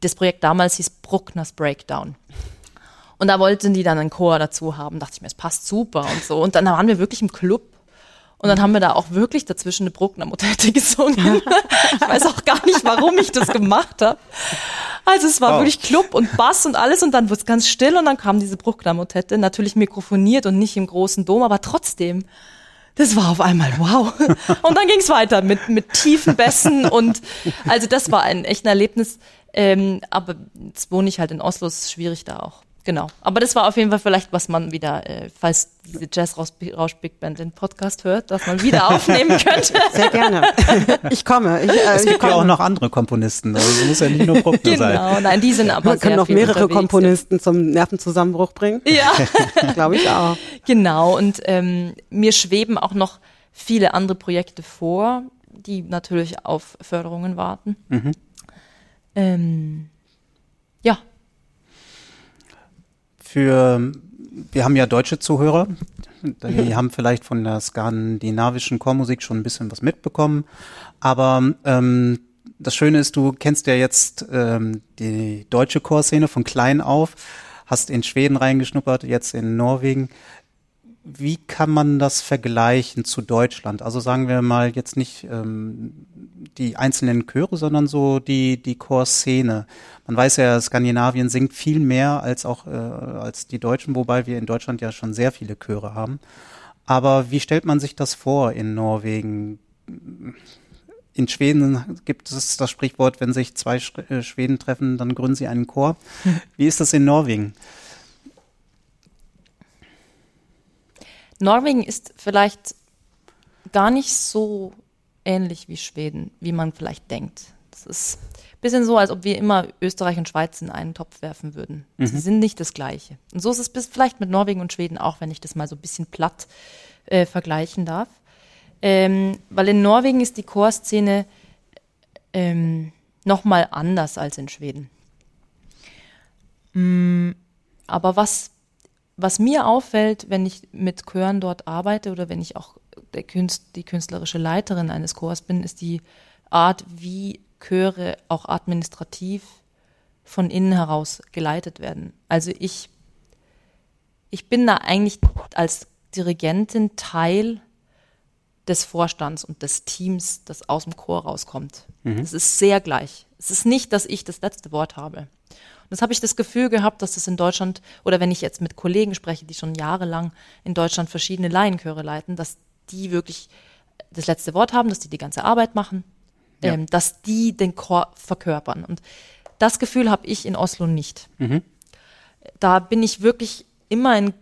das Projekt damals hieß Bruckners Breakdown. Und da wollten die dann einen Chor dazu haben. Dachte ich mir, es passt super und so. Und dann waren wir wirklich im Club. Und dann haben wir da auch wirklich dazwischen eine Bruckner-Motette <laughs> gesungen. ich weiß auch gar nicht, warum ich das gemacht habe. Also es war wow. wirklich Club und Bass und alles und dann wurde es ganz still und dann kam diese Bruckner-Motette, natürlich mikrofoniert und nicht im großen Dom, aber trotzdem das war auf einmal wow. <laughs> Und dann ging es weiter mit, mit tiefen Bässen und also das war ein echt ein Erlebnis. Ähm, aber jetzt wohne ich halt in Oslo, ist schwierig da auch. Genau. Aber das war auf jeden Fall vielleicht, was man wieder, äh, falls diese Jazz Rausch Big Band den Podcast hört, dass man wieder aufnehmen <laughs> könnte. Sehr gerne. Ich komme. Ich, äh, es gibt ja auch noch andere Komponisten. Also es muss ja nicht nur Bruckner genau. sein. Genau. Nein, die sind aber Man kann noch mehrere Komponisten sind. zum Nervenzusammenbruch bringen. Ja. <laughs> Glaube ich auch. Genau. Und ähm, mir schweben auch noch viele andere Projekte vor, die natürlich auf Förderungen warten. Mhm. Ähm, ja, für, wir haben ja deutsche Zuhörer, die <laughs> haben vielleicht von der skandinavischen Chormusik schon ein bisschen was mitbekommen, aber ähm, das Schöne ist, du kennst ja jetzt ähm, die deutsche Chorszene von klein auf, hast in Schweden reingeschnuppert, jetzt in Norwegen. Wie kann man das vergleichen zu Deutschland? Also sagen wir mal jetzt nicht ähm, die einzelnen Chöre, sondern so die, die Chorszene. Man weiß ja, Skandinavien singt viel mehr als auch äh, als die Deutschen, wobei wir in Deutschland ja schon sehr viele Chöre haben. Aber wie stellt man sich das vor in Norwegen? In Schweden gibt es das Sprichwort, wenn sich zwei äh, Schweden treffen, dann gründen sie einen Chor. <laughs> Wie ist das in Norwegen? Norwegen ist vielleicht gar nicht so ähnlich wie Schweden, wie man vielleicht denkt. Es ist ein bisschen so, als ob wir immer Österreich und Schweiz in einen Topf werfen würden. Mhm. Sie sind nicht das Gleiche. Und so ist es bis vielleicht mit Norwegen und Schweden auch, wenn ich das mal so ein bisschen platt äh, vergleichen darf. Ähm, weil in Norwegen ist die Chorszene ähm, nochmal anders als in Schweden. Mm, aber was was mir auffällt, wenn ich mit Chören dort arbeite oder wenn ich auch Künst, die künstlerische Leiterin eines Chors bin, ist die Art, wie Chöre auch administrativ von innen heraus geleitet werden. Also ich, ich bin da eigentlich als Dirigentin Teil des Vorstands und des Teams, das aus dem Chor rauskommt. Mhm. Es ist sehr gleich. Es ist nicht, dass ich das letzte Wort habe. Und das habe ich das Gefühl gehabt, dass das in Deutschland, oder wenn ich jetzt mit Kollegen spreche, die schon jahrelang in Deutschland verschiedene Laienchöre leiten, dass die wirklich das letzte Wort haben, dass die die ganze Arbeit machen, ja. ähm, dass die den Chor verkörpern. Und das Gefühl habe ich in Oslo nicht. Mhm. Da bin ich wirklich immer in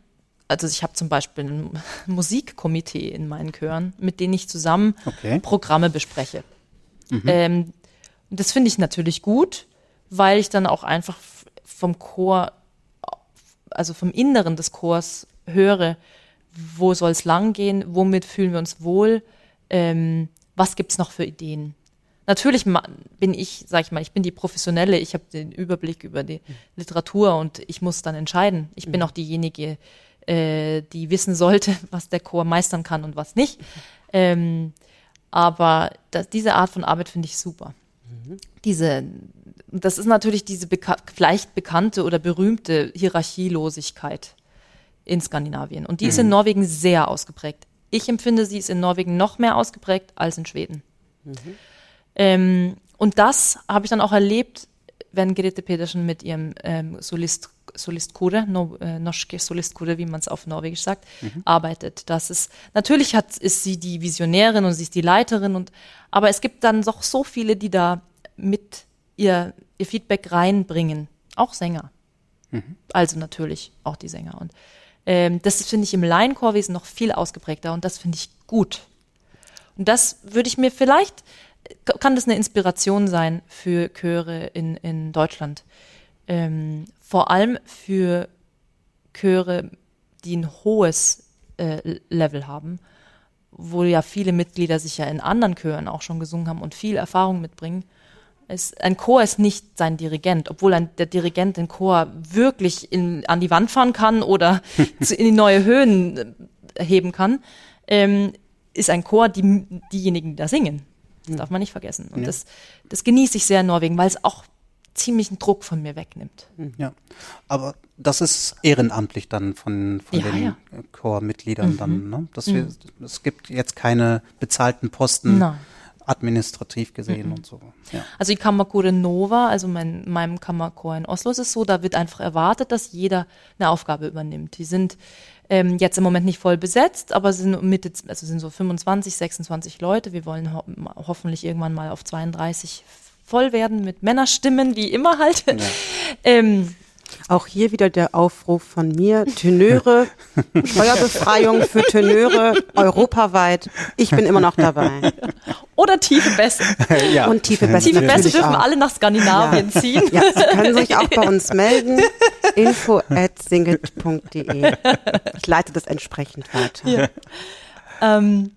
also ich habe zum Beispiel ein <laughs> Musikkomitee in meinen Chören, mit denen ich zusammen okay. Programme bespreche. Mhm. Ähm, das finde ich natürlich gut, weil ich dann auch einfach vom Chor, also vom Inneren des Chors höre, wo soll es langgehen, womit fühlen wir uns wohl, ähm, was gibt es noch für Ideen. Natürlich bin ich, sag ich mal, ich bin die Professionelle, ich habe den Überblick über die Literatur und ich muss dann entscheiden. Ich bin mhm. auch diejenige, äh, die wissen sollte, <laughs> was der Chor meistern kann und was nicht. Ähm, aber das, diese Art von Arbeit finde ich super. Mhm. Diese, das ist natürlich diese beka vielleicht bekannte oder berühmte Hierarchielosigkeit in Skandinavien. Und die ist in mhm. Norwegen sehr ausgeprägt. Ich empfinde, sie ist in Norwegen noch mehr ausgeprägt als in Schweden. Mhm. Ähm, und das habe ich dann auch erlebt, wenn Grete Pedersen mit ihrem ähm, Solist, Solistkure, no, äh, Norske Solistkure, wie man es auf Norwegisch sagt, mhm. arbeitet. Das ist, natürlich hat, ist sie die Visionärin und sie ist die Leiterin und, aber es gibt dann doch so viele, die da mit ihr, ihr Feedback reinbringen. Auch Sänger. Mhm. Also natürlich auch die Sänger. Und Ähm, das finde ich im Laienchorwesen noch viel ausgeprägter und das finde ich gut. Und das würde ich mir vielleicht, kann das eine Inspiration sein für Chöre in, in Deutschland. Ähm, vor allem für Chöre, die ein hohes äh, Level haben, wo ja viele Mitglieder sich ja in anderen Chören auch schon gesungen haben und viel Erfahrung mitbringen. Es, ein Chor ist nicht sein Dirigent, obwohl ein, der Dirigent den Chor wirklich in, an die Wand fahren kann oder <laughs> zu, in die neue Höhen äh, heben kann, ähm, ist ein Chor die, diejenigen, die da singen. Das darf man nicht vergessen. Und ja. das, das genieße ich sehr in Norwegen, weil es auch ziemlichen Druck von mir wegnimmt. Ja, aber das ist ehrenamtlich dann von, von ja, den ja. Chormitgliedern mhm. dann. Ne? Das wir, mhm. Es gibt jetzt keine bezahlten Posten. Nein administrativ gesehen mhm. und so. Ja. Also die Kammerchor in Nova, also mein, meinem Kammerchor in Oslo ist es so, da wird einfach erwartet, dass jeder eine Aufgabe übernimmt. Die sind ähm, jetzt im Moment nicht voll besetzt, aber sind Mitte, also sind so 25, 26 Leute. Wir wollen ho hoffentlich irgendwann mal auf 32 voll werden mit Männerstimmen, wie immer halt. Ja. <laughs> ähm, auch hier wieder der Aufruf von mir, Tenöre, <laughs> Steuerbefreiung für Tenöre europaweit. Ich bin immer noch dabei. Oder tiefe Bässe. <laughs> Ja. Und tiefe Bässe. Tiefe Bässe dürfen auch. alle nach Skandinavien ja. ziehen. Ja, Sie können sich auch bei uns <laughs> melden. info at singit.de. Ich leite das entsprechend weiter. Ja. Ähm,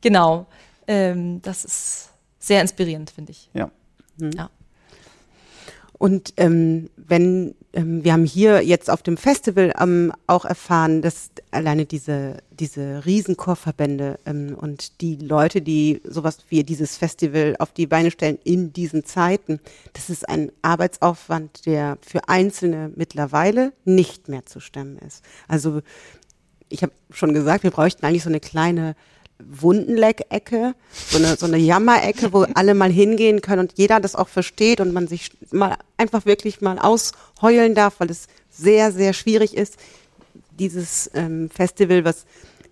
genau. Ähm, das ist sehr inspirierend, finde ich. Ja. Mhm. ja. Und ähm, wenn ähm, wir haben hier jetzt auf dem Festival ähm, auch erfahren, dass alleine diese diese Riesenchorverbände ähm, und die Leute, die sowas wie dieses Festival auf die Beine stellen in diesen Zeiten, das ist ein Arbeitsaufwand, der für Einzelne mittlerweile nicht mehr zu stemmen ist. Also ich habe schon gesagt, wir bräuchten eigentlich so eine kleine Wundenleck-Ecke, so eine, so eine Jammerecke, wo alle mal hingehen können und jeder das auch versteht und man sich mal einfach wirklich mal ausheulen darf, weil es sehr, sehr schwierig ist, dieses ähm, Festival, was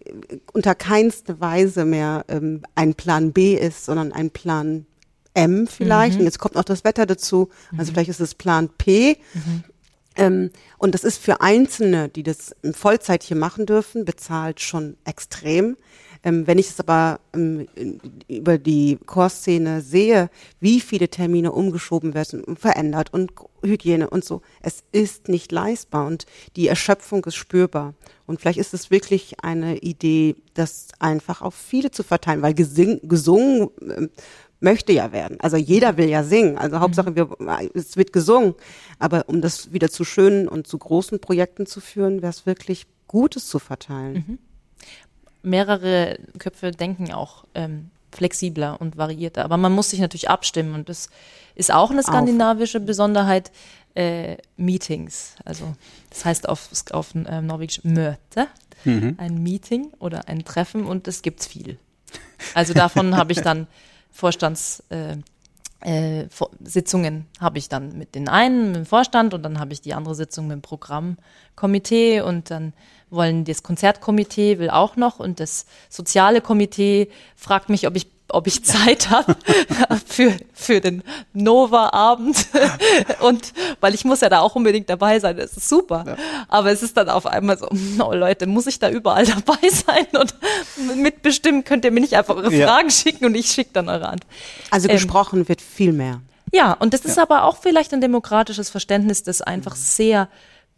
äh, unter keinster Weise mehr ähm, ein Plan B ist, sondern ein Plan M vielleicht. Mhm. Und jetzt kommt noch das Wetter dazu. Also mhm. vielleicht ist es Plan P. Mhm. Ähm, und das ist für Einzelne, die das in Vollzeit hier machen dürfen, bezahlt schon extrem. Ähm, wenn ich es aber ähm, über die Chorszene sehe, wie viele Termine umgeschoben werden und verändert und Hygiene und so, es ist nicht leistbar und die Erschöpfung ist spürbar. Und vielleicht ist es wirklich eine Idee, das einfach auf viele zu verteilen, weil gesing, gesungen äh, möchte ja werden. Also jeder will ja singen. Also Hauptsache, mhm. wir, es wird gesungen. Aber um das wieder zu schönen und zu großen Projekten zu führen, wäre es wirklich Gutes zu verteilen. Mhm mehrere Köpfe denken auch ähm, flexibler und variierter. Aber man muss sich natürlich abstimmen und das ist auch eine skandinavische. Besonderheit. Äh, Meetings, also das heißt auf, auf äh, Norwegisch Möte, mhm. ein Meeting oder ein Treffen und es gibt's viel. Also davon habe ich dann <laughs> Vorstands äh, äh, habe ich dann mit den einen, mit dem Vorstand und dann habe ich die andere Sitzung mit dem Programmkomitee und dann wollen das Konzertkomitee will auch noch und das soziale Komitee fragt mich, ob ich ob ich Zeit <laughs> habe für, für den Nova-Abend. <laughs> und weil ich muss ja da auch unbedingt dabei sein, das ist super. Ja. Aber es ist dann auf einmal so, oh Leute, muss ich da überall <laughs> dabei sein und mitbestimmen, könnt ihr mir nicht einfach eure ja. Fragen schicken und ich schicke dann eure Antwort. Also ähm, gesprochen wird viel mehr. Ja, und das ist aber auch vielleicht ein demokratisches Verständnis, das einfach sehr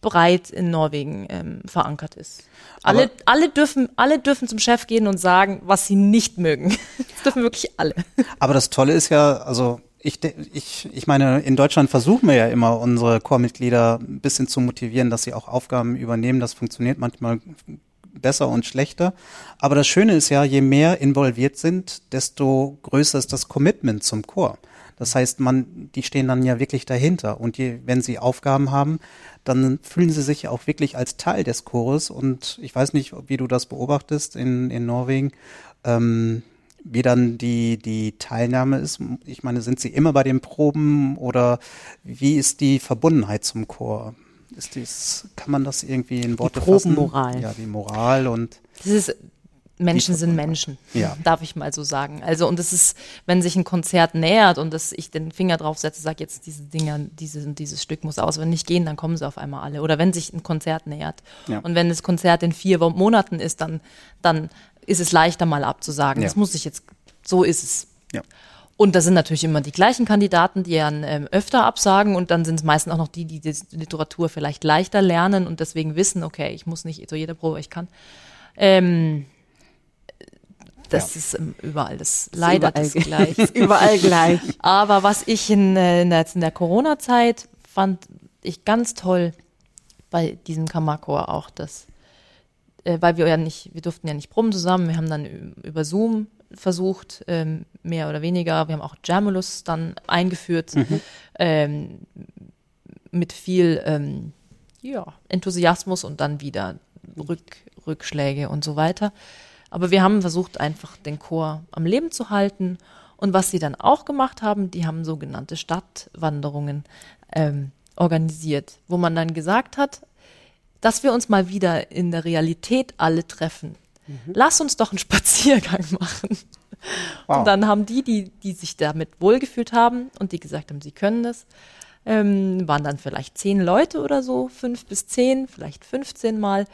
breit in Norwegen ähm, verankert ist. Alle, alle, dürfen, alle dürfen zum Chef gehen und sagen, was sie nicht mögen. <laughs> Das dürfen wirklich alle. Aber das Tolle ist ja, also ich, ich, ich meine, in Deutschland versuchen wir ja immer, unsere Chormitglieder ein bisschen zu motivieren, dass sie auch Aufgaben übernehmen. Das funktioniert manchmal besser und schlechter. Aber das Schöne ist ja, je mehr involviert sind, desto größer ist das Commitment zum Chor. Das heißt, man, die stehen dann ja wirklich dahinter. Und je, wenn sie Aufgaben haben, dann fühlen sie sich auch wirklich als Teil des Chores. Und ich weiß nicht, wie du das beobachtest in, in Norwegen, ähm, wie dann die, die Teilnahme ist. Ich meine, sind sie immer bei den Proben oder wie ist die Verbundenheit zum Chor? Ist dies, kann man das irgendwie in Worte die Probenmoral. fassen? Ja, die Moral und. Das ist Menschen sind Menschen, Ja. darf ich mal so sagen. Also und es ist, wenn sich ein Konzert nähert und dass ich den Finger drauf setze, sage jetzt diese Dinger, dieses dieses Stück muss auswendig gehen, dann kommen sie auf einmal alle. Oder wenn sich ein Konzert nähert Ja. und wenn das Konzert in vier Monaten ist, dann dann ist es leichter mal abzusagen. Ja. Das muss ich jetzt, so ist es. Ja. Und da sind natürlich immer die gleichen Kandidaten, die dann ähm, öfter absagen und dann sind es meistens auch noch die, die die Literatur vielleicht leichter lernen und deswegen wissen, okay, ich muss nicht zu jeder Probe, ich kann. Ähm, das ist ähm, überall das leider überall das gleich. Ist überall gleich. <laughs> Aber was ich in, äh, in der, der Corona-Zeit fand ich ganz toll bei diesem Kammerchor auch, dass, äh, weil wir ja nicht, wir durften ja nicht proben zusammen, wir haben dann über Zoom versucht, ähm, mehr oder weniger, wir haben auch Jamulus dann eingeführt, ähm, mit viel ähm, ja, Enthusiasmus und dann wieder Rück, Rückschläge und so weiter. Aber wir haben versucht, einfach den Chor am Leben zu halten. Und was sie dann auch gemacht haben, die haben sogenannte Stadtwanderungen ähm, organisiert, wo man dann gesagt hat, dass wir uns mal wieder in der Realität alle treffen. Lass uns doch einen <laughs> Spaziergang machen. Wow. Und dann haben die, die, die sich damit wohlgefühlt haben und die gesagt haben, sie können das, ähm, waren dann vielleicht zehn Leute oder so, fünf bis zehn, vielleicht 15 Mal,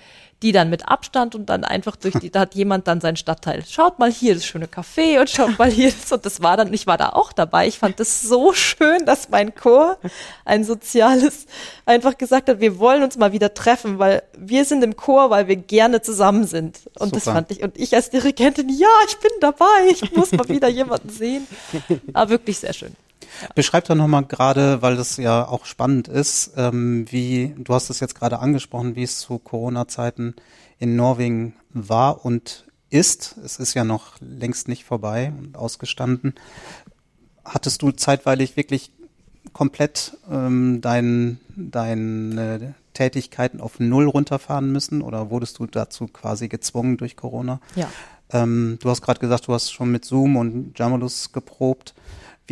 die dann mit Abstand und dann einfach durch die, <laughs> da hat jemand dann seinen Stadtteil, schaut mal hier das schöne Café und schaut mal hier das, und das war dann, ich war da auch dabei. Ich fand das so schön, dass mein Chor ein soziales einfach gesagt hat, wir wollen uns mal wieder treffen, weil wir sind im Chor, weil wir gerne zusammen sind. Und das Super. fand ich, und ich als Dirigentin, ja, ich bin dabei, ich muss mal wieder jemanden sehen. Aber wirklich sehr schön. Beschreib doch nochmal gerade, weil das ja auch spannend ist, ähm, wie, du hast es jetzt gerade angesprochen, wie es zu Corona-Zeiten in Norwegen war und ist. Es ist ja noch längst nicht vorbei und ausgestanden. Hattest du zeitweilig wirklich komplett ähm, dein, deine Tätigkeiten auf Null runterfahren müssen oder wurdest du dazu quasi gezwungen durch Corona? Ja. Ähm, du hast gerade gesagt, du hast schon mit Zoom und Jamulus geprobt.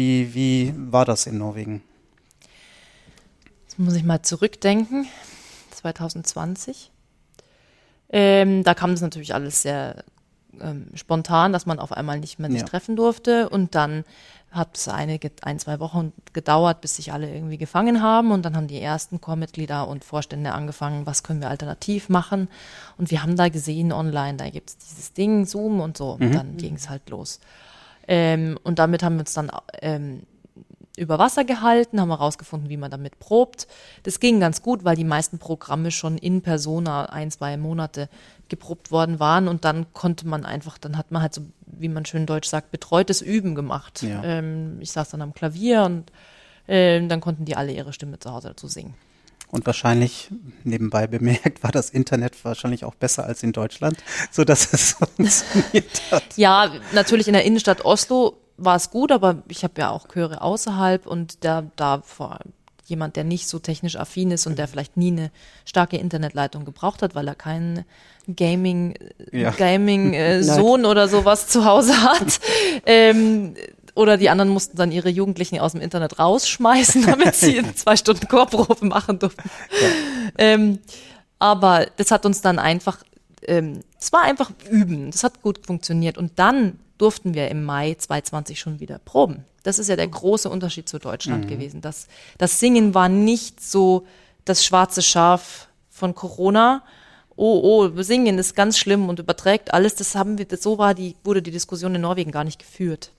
Wie, wie war das in Norwegen? Jetzt muss ich mal zurückdenken. 2020. Ähm, da kam das natürlich alles sehr ähm, spontan, dass man auf einmal nicht mehr sich Ja. treffen durfte. Und dann hat es einige, ein, zwei Wochen gedauert, bis sich alle irgendwie gefangen haben. Und dann haben die ersten Chormitglieder und Vorstände angefangen, was können wir alternativ machen. Und wir haben da gesehen online, da gibt es dieses Ding, Zoom und so. Und dann ging es halt los. Ähm, und damit haben wir uns dann ähm, über Wasser gehalten, haben herausgefunden, wie man damit probt. Das ging ganz gut, weil die meisten Programme schon in Persona ein, zwei Monate geprobt worden waren und dann konnte man einfach, dann hat man halt so, wie man schön deutsch sagt, betreutes Üben gemacht. Ja. Ähm, ich saß dann am Klavier und ähm, dann konnten die alle ihre Stimme zu Hause dazu singen. Und wahrscheinlich, nebenbei bemerkt, war das Internet wahrscheinlich auch besser als in Deutschland, so dass es <laughs> funktioniert hat. Ja, natürlich in der Innenstadt Oslo war es gut, aber ich habe ja auch Chöre außerhalb und da, da vor jemand, der nicht so technisch affin ist und der vielleicht nie eine starke Internetleitung gebraucht hat, weil er keinen Gaming, Ja. Gaming äh, <laughs> Sohn oder sowas zu Hause hat. ähm, oder die anderen mussten dann ihre Jugendlichen aus dem Internet rausschmeißen, <laughs> damit sie zwei Stunden Chorprobe machen durften. Ähm, aber das hat uns dann einfach, ähm, es war einfach üben. Das hat gut funktioniert. Und dann durften wir im Mai 2020 schon wieder proben. Das ist ja der große Unterschied zu Deutschland gewesen. Das, das Singen war nicht so das schwarze Schaf von Corona. Oh, oh, Singen ist ganz schlimm und überträgt alles. Das haben wir, das, so war die, wurde die Diskussion in Norwegen gar nicht geführt.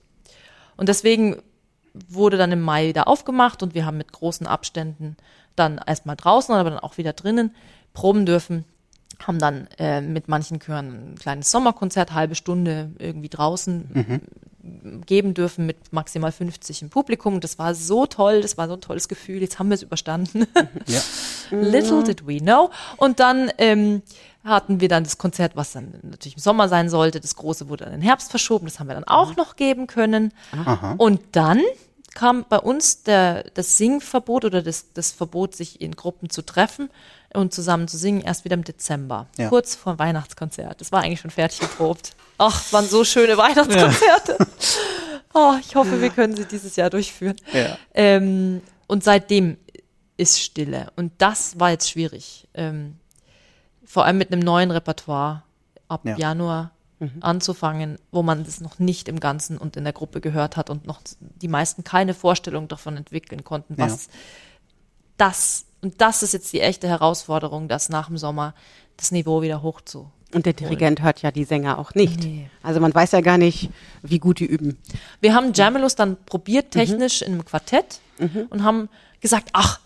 Und deswegen wurde dann im Mai wieder aufgemacht und wir haben mit großen Abständen dann erstmal draußen, aber dann auch wieder drinnen proben dürfen. Haben dann äh, mit manchen Chören ein kleines Sommerkonzert, halbe Stunde irgendwie draußen geben dürfen mit maximal 50 im Publikum. Das war so toll, das war so ein tolles Gefühl. Jetzt haben wir es überstanden. Ja. <laughs> Little did we know. Und dann ähm, hatten wir dann das Konzert, was dann natürlich im Sommer sein sollte. Das große wurde dann in den Herbst verschoben. Das haben wir dann auch noch geben können. Und dann kam bei uns der, das Singverbot oder das, das Verbot, sich in Gruppen zu treffen und zusammen zu singen, erst wieder im Dezember, Ja. kurz vor Weihnachtskonzert. Das war eigentlich schon fertig geprobt. Ach, es waren so schöne Weihnachtskonzerte. Oh, <laughs> ich hoffe, wir können sie dieses Jahr durchführen. Ja. Ähm, und seitdem ist Stille. Und das war jetzt schwierig. Ähm, vor allem mit einem neuen Repertoire ab Ja. Januar anzufangen, wo man das noch nicht im Ganzen und in der Gruppe gehört hat und noch die meisten keine Vorstellung davon entwickeln konnten, Ja. was das, und das ist jetzt die echte Herausforderung, das nach dem Sommer das Niveau wieder hoch zu. Und der Dirigent hört ja die Sänger auch nicht. Nee. Also man weiß ja gar nicht, wie gut die üben. Wir haben Jamelus dann probiert technisch in einem Quartett und haben gesagt, ach,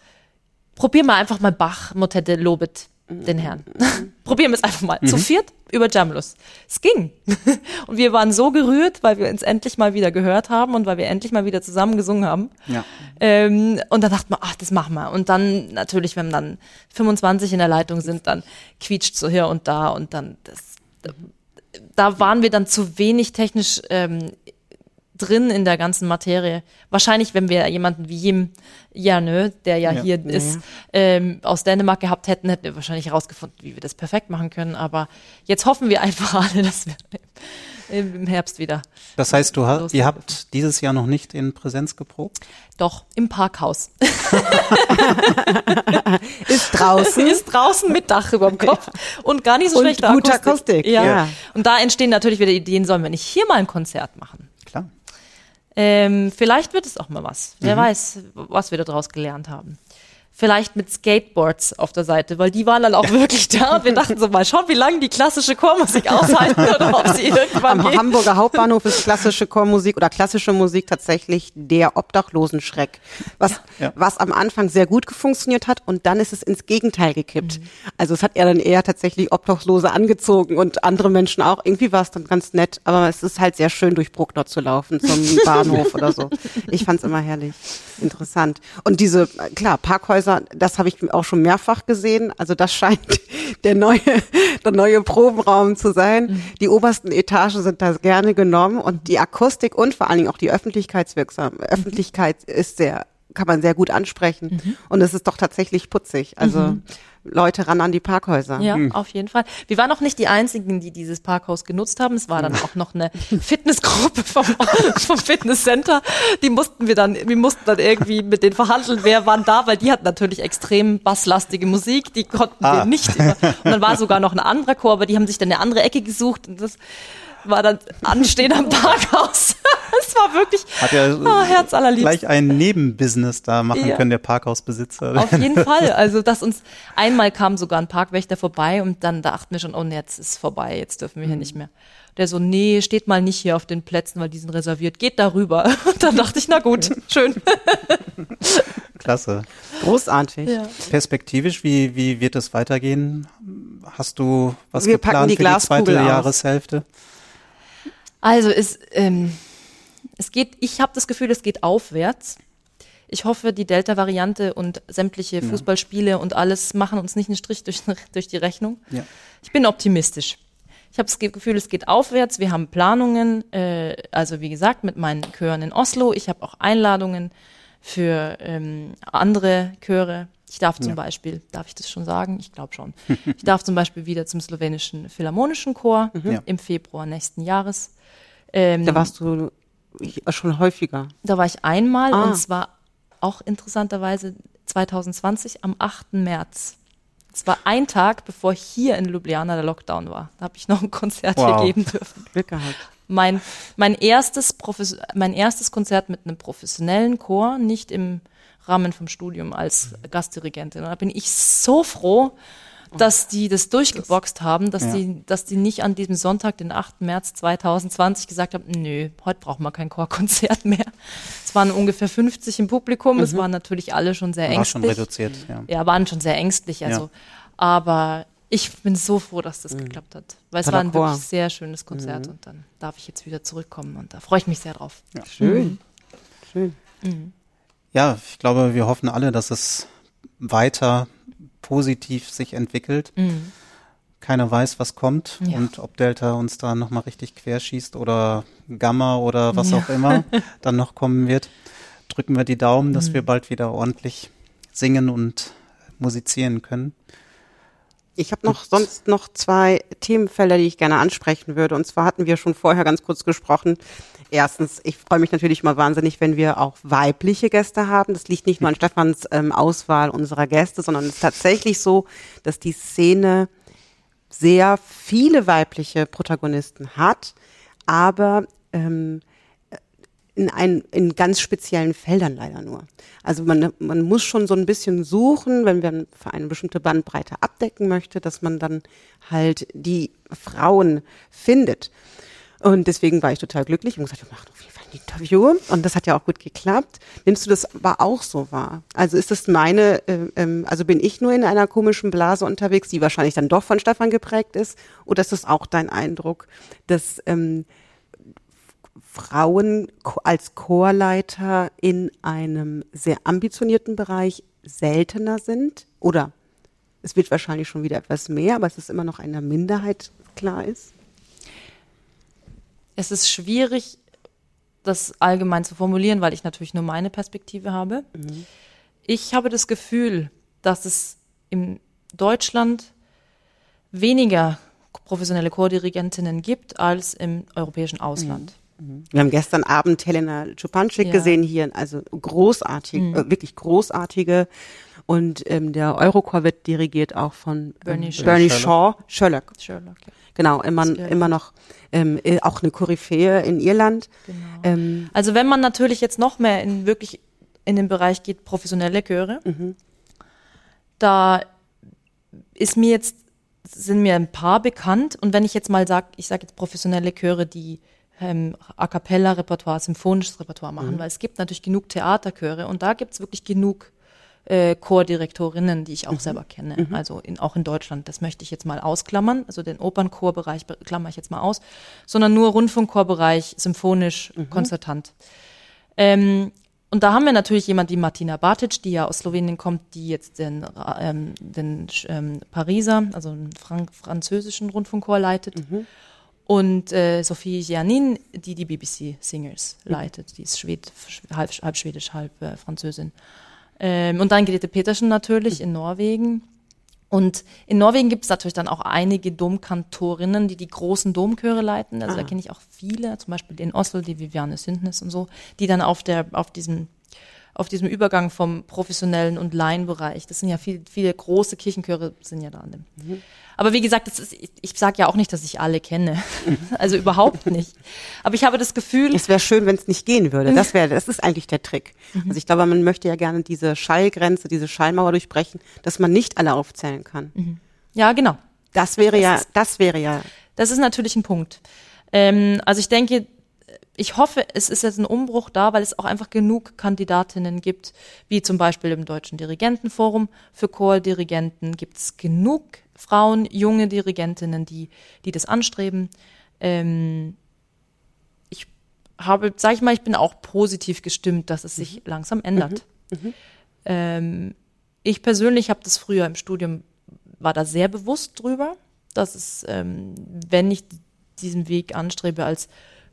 probier mal einfach mal Bach, Motette Lobet, den Herrn. Probieren wir es einfach mal. Zu viert über Jamelus. Es ging. <laughs> und wir waren so gerührt, weil wir uns endlich mal wieder gehört haben und weil wir endlich mal wieder zusammen gesungen haben. Ja. Ähm, und dann dachte man, ach, das machen wir. Und dann natürlich, wenn dann 25 in der Leitung sind, dann quietscht so hier und da und dann das, da waren wir dann zu wenig technisch ähm, drin in der ganzen Materie. Wahrscheinlich, wenn wir jemanden wie Jim Janö, der ja, Ja. hier ist, ähm, aus Dänemark gehabt hätten, hätten wir wahrscheinlich herausgefunden, wie wir das perfekt machen können. Aber jetzt hoffen wir einfach <laughs> alle, dass wir im Herbst wieder. Das heißt, du hast, ihr habt dieses Jahr noch nicht in Präsenz geprobt? Doch, im Parkhaus. <laughs> <laughs> Ist draußen. ist draußen mit Dach über dem Kopf und gar nicht so Und schlechte gute Akustik. Akustik, Ja. ja. Und da entstehen natürlich wieder Ideen, sollen wir nicht hier mal ein Konzert machen? Ähm, vielleicht wird es auch mal was. Wer weiß, was wir daraus gelernt haben. Vielleicht mit Skateboards auf der Seite, weil die waren dann auch wirklich da und wir dachten so mal, schauen, wie lange die klassische Chormusik <laughs> aushalten oder ob sie <laughs> irgendwann Am geht. Hamburger <laughs> Hauptbahnhof ist klassische Chormusik oder klassische Musik tatsächlich der Obdachlosenschreck, was, Ja. was am Anfang sehr gut funktioniert hat und dann ist es ins Gegenteil gekippt. Also es hat er dann eher tatsächlich Obdachlose angezogen und andere Menschen auch. Irgendwie war es dann ganz nett, aber es ist halt sehr schön durch Bruckner zu laufen zum Bahnhof oder so. Ich fand es immer herrlich, interessant. Und diese, klar, Parkhäuser, das habe ich auch schon mehrfach gesehen. Also das scheint <laughs> der neue, der neue Probenraum zu sein. Die obersten Etagen sind da gerne genommen und die Akustik und vor allen Dingen auch die Öffentlichkeitswirksam, Öffentlichkeit ist sehr, kann man sehr gut ansprechen. Und es ist doch tatsächlich putzig. Also Leute ran an die Parkhäuser. Ja, auf jeden Fall. Wir waren auch nicht die Einzigen, die dieses Parkhaus genutzt haben. Es war dann auch noch eine <laughs> Fitnessgruppe vom, <laughs> vom Fitnesscenter. Die mussten wir dann, wir mussten dann irgendwie mit denen verhandeln, wer wann da, weil die hatten natürlich extrem basslastige Musik, die konnten wir Ah. nicht. Immer. Und dann war sogar noch ein anderer Chor, aber die haben sich dann eine andere Ecke gesucht und das war dann anstehen am <laughs> Parkhaus. Es war wirklich Hat ja ah, Herz allerliebst. gleich ein Nebenbusiness da machen Ja. können, der Parkhausbesitzer. Auf jeden <laughs> Fall. Also, dass uns einmal kam sogar ein Parkwächter vorbei und dann dachten wir schon, oh, nee, jetzt ist vorbei, jetzt dürfen wir hier nicht mehr. Der so, nee, steht mal nicht hier auf den Plätzen, weil die sind reserviert, geht darüber. <laughs> Und dann dachte ich, na gut, schön. <laughs> Klasse. Großartig. Ja. Perspektivisch, wie, wie wird es weitergehen? Hast du was Wir packen geplant die für die zweite Glaskugel aus. Jahreshälfte? Also, es, ähm, es geht, ich habe das Gefühl, es geht aufwärts. Ich hoffe, die Delta-Variante und sämtliche Fußballspiele und alles machen uns nicht einen Strich durch, <laughs> durch die Rechnung. Ja. Ich bin optimistisch. Ich habe das Gefühl, es geht aufwärts. Wir haben Planungen, äh, also wie gesagt, mit meinen Chören in Oslo. Ich habe auch Einladungen für ähm, andere Chöre. Ich darf zum Ja. Beispiel, darf ich das schon sagen? Ich glaube schon. Ich darf zum Beispiel wieder zum slowenischen Philharmonischen Chor Ja. im Februar nächsten Jahres. Ähm, Da warst du schon häufiger. da war ich einmal Ah. und zwar auch interessanterweise 2020 am 8. März. Es war ein Tag, bevor hier in Ljubljana der Lockdown war. Da habe ich noch ein Konzert Wow. hier geben dürfen. Glück gehabt. Mein, mein, erstes Profes mein erstes Konzert mit einem professionellen Chor, nicht im Rahmen vom Studium als Gastdirigentin. Und da bin ich so froh, dass die das durchgeboxt haben, dass, Ja. die, dass die nicht an diesem Sonntag, den 8. März 2020, gesagt haben, nö, heute brauchen wir kein Chorkonzert mehr. Es waren ungefähr 50 im Publikum, es waren natürlich alle schon sehr War schon ängstlich. reduziert, ja. Ja, waren schon sehr ängstlich, also. Ja. Aber ich bin so froh, dass das geklappt hat. Weil es war ein wirklich sehr schönes Konzert und dann darf ich jetzt wieder zurückkommen und da freue ich mich sehr drauf. Schön. Schön. Ja, ich glaube, wir hoffen alle, dass es weiter positiv sich entwickelt. Keiner weiß, was kommt Ja. und ob Delta uns da nochmal richtig querschießt oder Gamma oder was Ja. auch immer <laughs> dann noch kommen wird. Drücken wir die Daumen, dass wir bald wieder ordentlich singen und musizieren können. Ich habe noch sonst noch zwei Themenfelder, die ich gerne ansprechen würde. Und zwar hatten wir schon vorher ganz kurz gesprochen. Erstens, ich freue mich natürlich mal wahnsinnig, wenn wir auch weibliche Gäste haben. Das liegt nicht nur an Stefans ähm, Auswahl unserer Gäste, sondern es ist tatsächlich so, dass die Szene sehr viele weibliche Protagonisten hat, aber ähm, in, ein, in ganz speziellen Feldern leider nur. Also man, man muss schon so ein bisschen suchen, wenn man für eine bestimmte Bandbreite abdecken möchte, dass man dann halt die Frauen findet. Und deswegen war ich total glücklich und gesagt, wir machen auf jeden Fall ein Interview. Und das hat ja auch gut geklappt. Nimmst du das aber auch so wahr? Also ist das meine, äh, ähm, also bin ich nur in einer komischen Blase unterwegs, die wahrscheinlich dann doch von Stefan geprägt ist? Oder ist das auch dein Eindruck, dass ähm, Frauen als Chorleiter in einem sehr ambitionierten Bereich seltener sind? Oder es wird wahrscheinlich schon wieder etwas mehr, aber es ist immer noch eine Minderheit klar ist? Es ist schwierig, das allgemein zu formulieren, weil ich natürlich nur meine Perspektive habe. Mhm. Ich habe das Gefühl, dass es in Deutschland weniger professionelle Chordirigentinnen gibt als im europäischen Ausland. Mhm. Wir haben gestern Abend Helena Czupanczyk ja. gesehen hier, also großartig, mhm. äh, wirklich großartige. Und ähm, der Eurochor wird dirigiert auch von Bernie, ähm, Bernie Shaw, Sherlock. Sherlock ja. Genau, immer, immer noch ähm, äh, auch eine Koryphäe in Irland. Genau. Ähm, also wenn man natürlich jetzt noch mehr in wirklich in den Bereich geht, professionelle Chöre, mhm. da ist mir jetzt, sind mir ein paar bekannt. Und wenn ich jetzt mal sage, ich sage jetzt professionelle Chöre, die ähm, A cappella-Repertoire, symphonisches Repertoire machen, mhm. weil es gibt natürlich genug Theaterchöre und da gibt es wirklich genug äh, Chordirektorinnen, die ich auch mhm. selber kenne, mhm. also in, auch in Deutschland. Das möchte ich jetzt mal ausklammern, also den Opernchorbereich klammer ich jetzt mal aus, sondern nur Rundfunkchorbereich, symphonisch, mhm. konzertant. Ähm, und da haben wir natürlich jemand wie Martina Batic, die ja aus Slowenien kommt, die jetzt den, ähm, den ähm, Pariser, also den Frank französischen Rundfunkchor leitet. Mhm und äh, Sophie Gianin, die die BBC Singers leitet. Die ist Schwed, halb, halb Schwedisch, halb äh, Französin. Ähm, und dann Grete Petersen natürlich in Norwegen. Und in Norwegen gibt es natürlich dann auch einige Domkantorinnen, die die großen Domchöre leiten. Also ah. da kenne ich auch viele, zum Beispiel in Oslo, die Viviane Sindnes und so, die dann auf der auf diesem auf diesem Übergang vom professionellen und Laienbereich. Das sind ja viele, viele große Kirchenchöre sind ja da an dem. Mhm. Aber wie gesagt, ist, ich, ich sage ja auch nicht, dass ich alle kenne. <laughs> also überhaupt nicht. Aber ich habe das Gefühl. Es wäre schön, wenn es nicht gehen würde. Das wäre, das ist eigentlich der Trick. Mhm. Also ich glaube, man möchte ja gerne diese Schallgrenze, diese Schallmauer durchbrechen, dass man nicht alle aufzählen kann. Mhm. Ja, genau. Das wäre das ja, ist, das wäre ja. Das ist natürlich ein Punkt. Ähm, also ich denke, ich hoffe, es ist jetzt ein Umbruch da, weil es auch einfach genug Kandidatinnen gibt, wie zum Beispiel im Deutschen Dirigentenforum für Chordirigenten gibt es genug Frauen, junge Dirigentinnen, die, die das anstreben. Ähm, ich habe, sag ich mal, ich bin auch positiv gestimmt, dass es sich mhm. langsam ändert. Mhm. Mhm. Ähm, ich persönlich habe das früher im Studium, war da sehr bewusst drüber, dass es, ähm, wenn ich diesen Weg anstrebe als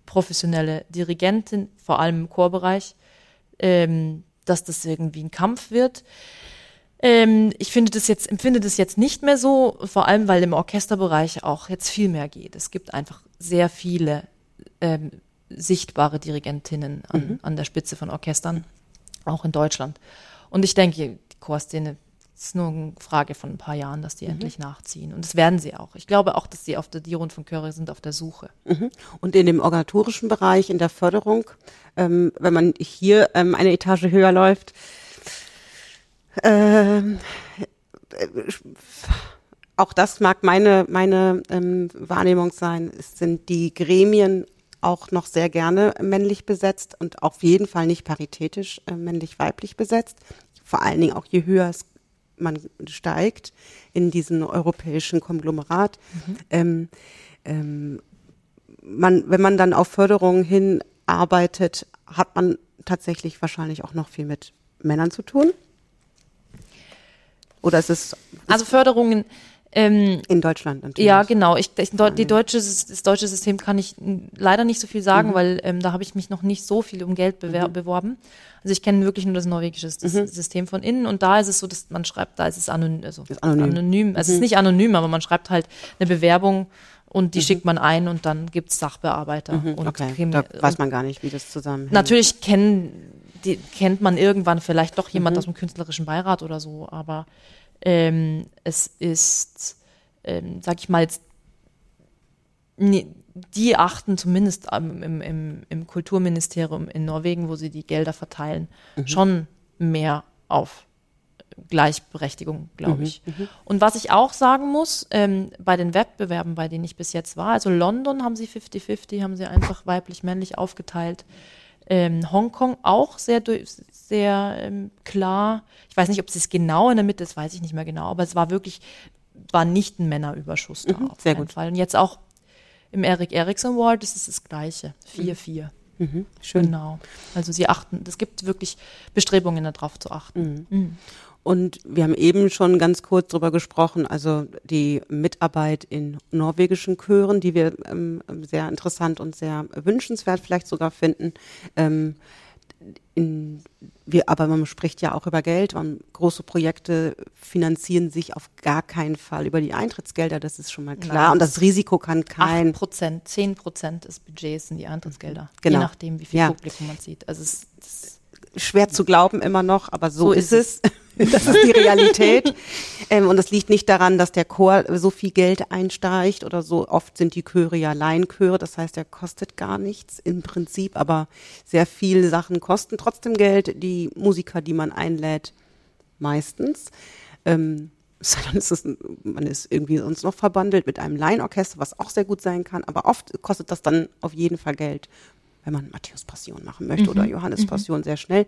professionelle Dirigentin, vor allem im Chorbereich, ähm, dass das irgendwie ein Kampf wird. Ähm, ich finde das jetzt, empfinde das jetzt nicht mehr so, vor allem weil im Orchesterbereich auch jetzt viel mehr geht. Es gibt einfach sehr viele ähm, sichtbare Dirigentinnen an, mhm. an der Spitze von Orchestern, auch in Deutschland. Und ich denke, die Chorszene es ist nur eine Frage von ein paar Jahren, dass die mhm. endlich nachziehen. Und das werden sie auch. Ich glaube auch, dass sie auf der, die Rundfunkchöre sind auf der Suche. Mhm. Und in dem organisatorischen Bereich, in der Förderung, ähm, wenn man hier ähm, eine Etage höher läuft, ähm, äh, auch das mag meine, meine ähm, Wahrnehmung sein, es sind die Gremien auch noch sehr gerne männlich besetzt und auf jeden Fall nicht paritätisch äh, männlich-weiblich besetzt. Vor allen Dingen auch je höher es man steigt in diesen europäischen Konglomerat. Mhm. Ähm, ähm, man, wenn man dann auf Förderung hinarbeitet, hat man tatsächlich wahrscheinlich auch noch viel mit Männern zu tun. Oder ist es? Also Förderungen ähm, in Deutschland natürlich. Ja, genau. Ich, ich, die deutsche, das deutsche System kann ich leider nicht so viel sagen, mhm. weil ähm, da habe ich mich noch nicht so viel um Geld mhm. beworben. Also ich kenne wirklich nur das norwegische mhm. System von innen und da ist es so, dass man schreibt, da ist es anonym. Also ist anonym. anonym. Also es ist mhm. nicht anonym, aber man schreibt halt eine Bewerbung und die mhm. schickt man ein und dann gibt's Sachbearbeiter. Mhm. Und okay. da weiß man gar nicht, wie das zusammenhängt. Natürlich kennen, die, kennt man irgendwann vielleicht doch jemand aus dem künstlerischen Beirat oder so, aber ähm, es ist ähm, sag ich mal jetzt, nee, die achten zumindest im, im, im Kulturministerium in Norwegen, wo sie die Gelder verteilen, mhm. schon mehr auf Gleichberechtigung, glaube mhm, ich. Mhm. Und was ich auch sagen muss, ähm, bei den Wettbewerben, bei denen ich bis jetzt war, also London haben sie 50-50, haben sie einfach weiblich-männlich aufgeteilt. Ähm, Hongkong auch sehr, sehr ähm, klar. Ich weiß nicht, ob es genau in der Mitte ist, weiß ich nicht mehr genau, aber es war wirklich, war nicht ein Männerüberschuss da. Mhm, auf sehr gut. Fall. Und jetzt auch im Eric Erickson Award ist es das Gleiche. 4-4. Mhm. mhm. schön. Genau. Also sie achten, es gibt wirklich Bestrebungen darauf zu achten. Mhm. Mhm. Und wir haben eben schon ganz kurz drüber gesprochen, also die Mitarbeit in norwegischen Chören, die wir ähm, sehr interessant und sehr wünschenswert vielleicht sogar finden. Ähm, in, wir, aber man spricht ja auch über Geld. Man, große Projekte finanzieren sich auf gar keinen Fall über die Eintrittsgelder, das ist schon mal klar. Nein, und das Risiko kann kein. 8 Prozent, 10 Prozent des Budgets sind die Eintrittsgelder. Genau. Je nachdem, wie viel ja. Publikum man sieht. Also es, es schwer zu glauben immer noch, aber so, so ist, ist, es. Das ist die Realität. ähm, und das liegt nicht daran, dass der Chor so viel Geld einsteigt oder so. Oft sind die Chöre ja Laienchöre, das heißt, er kostet gar nichts im Prinzip, aber sehr viele Sachen kosten trotzdem Geld. Die Musiker, die man einlädt, meistens. Ähm, <laughs> ist es, man ist irgendwie sonst noch verbandelt mit einem Laienorchester, was auch sehr gut sein kann, aber oft kostet das dann auf jeden Fall Geld wenn man Matthäus Passion machen möchte mhm. oder Johannes mhm. Passion mhm. sehr schnell.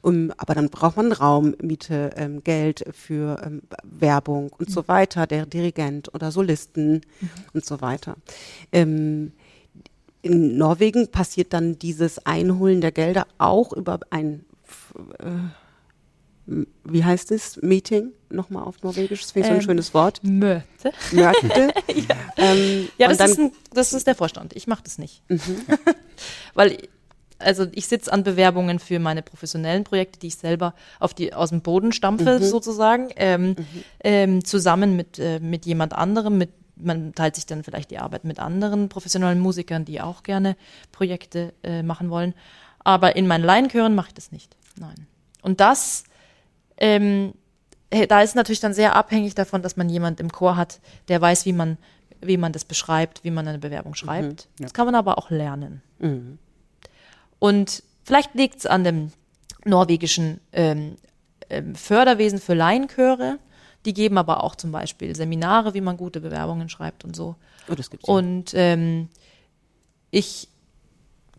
Um, aber dann braucht man Raum, Miete, ähm, Geld für ähm, Werbung und mhm. so weiter, der Dirigent oder Solisten mhm. und so weiter. Ähm, in Norwegen passiert dann dieses Einholen der Gelder auch über ein äh, wie heißt es, Meeting, nochmal auf Norwegisch, das finde ich so ein ähm, schönes Wort. Möte. Möte. <laughs> ja, ähm, ja das, ist ein, das ist der Vorstand, ich mache das nicht. Mhm. <laughs> Weil, also ich sitze an Bewerbungen für meine professionellen Projekte, die ich selber auf die, aus dem Boden stampfe, mhm. sozusagen, ähm, mhm. ähm, zusammen mit, äh, mit jemand anderem, mit man teilt sich dann vielleicht die Arbeit mit anderen professionellen Musikern, die auch gerne Projekte äh, machen wollen. Aber in meinen Laienchören mache ich das nicht. Nein. Und das ähm, äh, da ist natürlich dann sehr abhängig davon, dass man jemand im Chor hat, der weiß, wie man, wie man das beschreibt, wie man eine Bewerbung mhm, schreibt. Mhm, ja. Das kann man aber auch lernen. Mhm. Und vielleicht liegt es an dem norwegischen ähm, ähm, Förderwesen für Laienchöre. Die geben aber auch zum Beispiel Seminare, wie man gute Bewerbungen schreibt und so. Oh, das gibt's ja. Und ähm, ich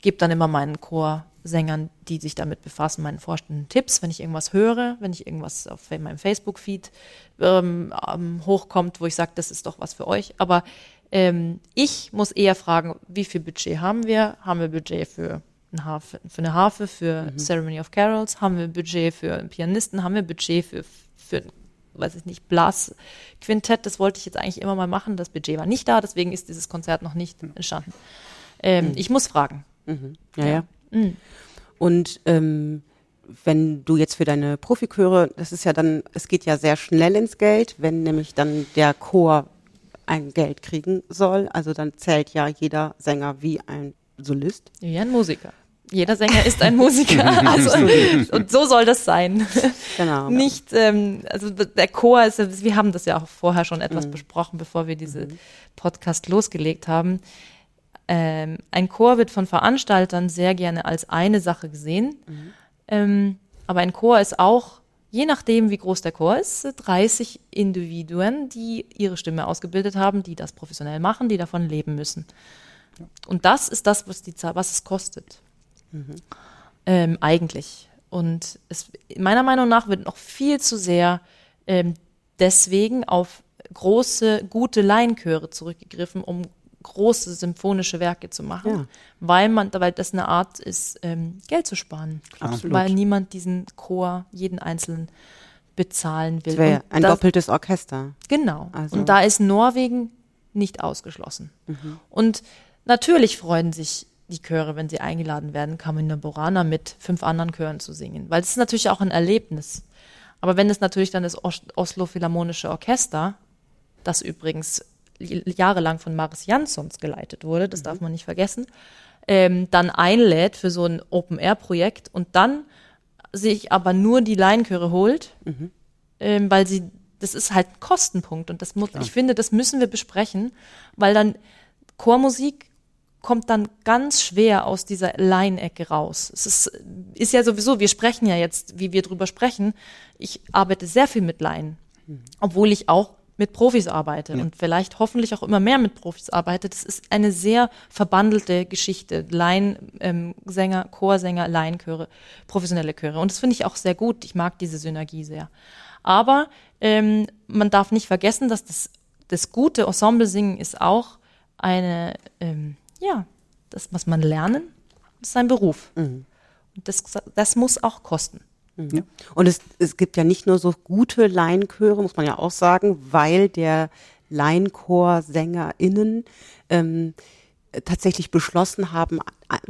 gebe dann immer meinen Chor Sängern, die sich damit befassen, meinen Vorständen Tipps, wenn ich irgendwas höre, wenn ich irgendwas auf meinem Facebook-Feed ähm, ähm, hochkommt, wo ich sage, das ist doch was für euch. Aber ähm, ich muss eher fragen, wie viel Budget haben wir? Haben wir Budget für, ein Harfe, für eine Harfe, für mhm. Ceremony of Carols? Haben wir Budget für einen Pianisten? Haben wir Budget für, für weiß ich nicht, Blasquintett? Das wollte ich jetzt eigentlich immer mal machen. Das Budget war nicht da, deswegen ist dieses Konzert noch nicht entstanden. Ähm, mhm. Ich muss fragen. Mhm. Ja, ja. ja. Mhm. Und ähm, wenn du jetzt für deine Profichöre, das ist ja dann, es geht ja sehr schnell ins Geld, wenn nämlich dann der Chor ein Geld kriegen soll. Also dann zählt ja jeder Sänger wie ein Solist. Ja, ein Musiker. Jeder Sänger ist ein Musiker. <laughs> also, und so soll das sein. Genau. Nicht, ähm, also der Chor ist, wir haben das ja auch vorher schon etwas mhm. besprochen, bevor wir diese mhm. Podcast losgelegt haben ähm, ein Chor wird von Veranstaltern sehr gerne als eine Sache gesehen. Mhm. Ähm, aber ein Chor ist auch, je nachdem, wie groß der Chor ist, 30 Individuen, die ihre Stimme ausgebildet haben, die das professionell machen, die davon leben müssen. Und das ist das, was, die, was es kostet. Mhm. Ähm, eigentlich. Und es, meiner Meinung nach wird noch viel zu sehr ähm, deswegen auf große, gute Laienchöre zurückgegriffen, um große symphonische Werke zu machen, ja. weil man, weil das eine Art ist, ähm, Geld zu sparen. Absolut. Weil niemand diesen Chor, jeden einzelnen bezahlen will. Das ein das, doppeltes Orchester. Genau. Also. Und da ist Norwegen nicht ausgeschlossen. Mhm. Und natürlich freuen sich die Chöre, wenn sie eingeladen werden, Kamina Borana mit fünf anderen Chören zu singen. Weil es ist natürlich auch ein Erlebnis. Aber wenn es natürlich dann das Oslo Philharmonische Orchester, das übrigens jahrelang von Maris Jansons geleitet wurde, das mhm. darf man nicht vergessen, ähm, dann einlädt für so ein Open-Air-Projekt und dann sich aber nur die Laienchöre holt, mhm. ähm, weil sie das ist halt ein Kostenpunkt und das muss, ich finde, das müssen wir besprechen, weil dann Chormusik kommt dann ganz schwer aus dieser Laienecke raus. Es ist, ist ja sowieso, wir sprechen ja jetzt, wie wir drüber sprechen. Ich arbeite sehr viel mit Laien, obwohl ich auch mit Profis arbeite ja. und vielleicht hoffentlich auch immer mehr mit Profis arbeite. Das ist eine sehr verbandelte Geschichte. Laiensänger, ähm, Chorsänger, Laienchöre, professionelle Chöre. Und das finde ich auch sehr gut. Ich mag diese Synergie sehr. Aber ähm, man darf nicht vergessen, dass das, das gute Ensemble-Singen ist auch eine, ähm, ja, das muss man lernen. Ist ein Beruf. Mhm. Und das, das muss auch kosten. Mhm. Ja. Und es, es gibt ja nicht nur so gute Laienchöre, muss man ja auch sagen, weil der Laienchor-SängerInnen ähm, tatsächlich beschlossen haben,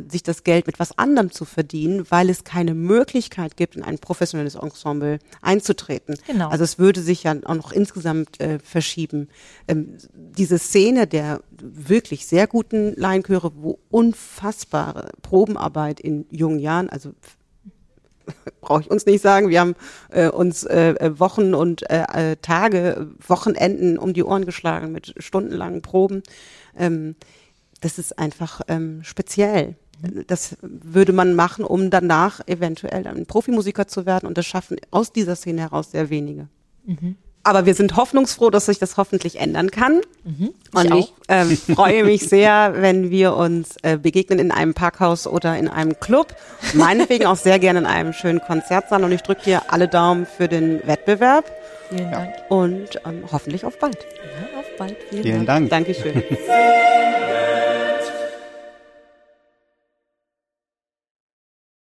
sich das Geld mit was anderem zu verdienen, weil es keine Möglichkeit gibt, in ein professionelles Ensemble einzutreten. Genau. Also es würde sich ja auch noch insgesamt äh, verschieben. Ähm, diese Szene der wirklich sehr guten Laienchöre, wo unfassbare Probenarbeit in jungen Jahren, also <laughs> brauche ich uns nicht sagen. Wir haben äh, uns äh, äh, Wochen und äh, äh, Tage, Wochenenden um die Ohren geschlagen mit stundenlangen Proben. Ähm, das ist einfach ähm, speziell. Das würde man machen, um danach eventuell ein Profimusiker zu werden. Und das schaffen aus dieser Szene heraus sehr wenige. Mhm. Aber wir sind hoffnungsfroh, dass sich das hoffentlich ändern kann. Mhm, ich und ich ähm, <laughs> freue mich sehr, wenn wir uns äh, begegnen in einem Parkhaus oder in einem Club. Meinetwegen auch sehr gerne in einem schönen Konzertsaal. Und ich drücke dir alle Daumen für den Wettbewerb. Vielen Dank. Und ähm, hoffentlich auf bald. Ja, auf bald. Vielen, Vielen Dank. Dank. Dankeschön. <laughs>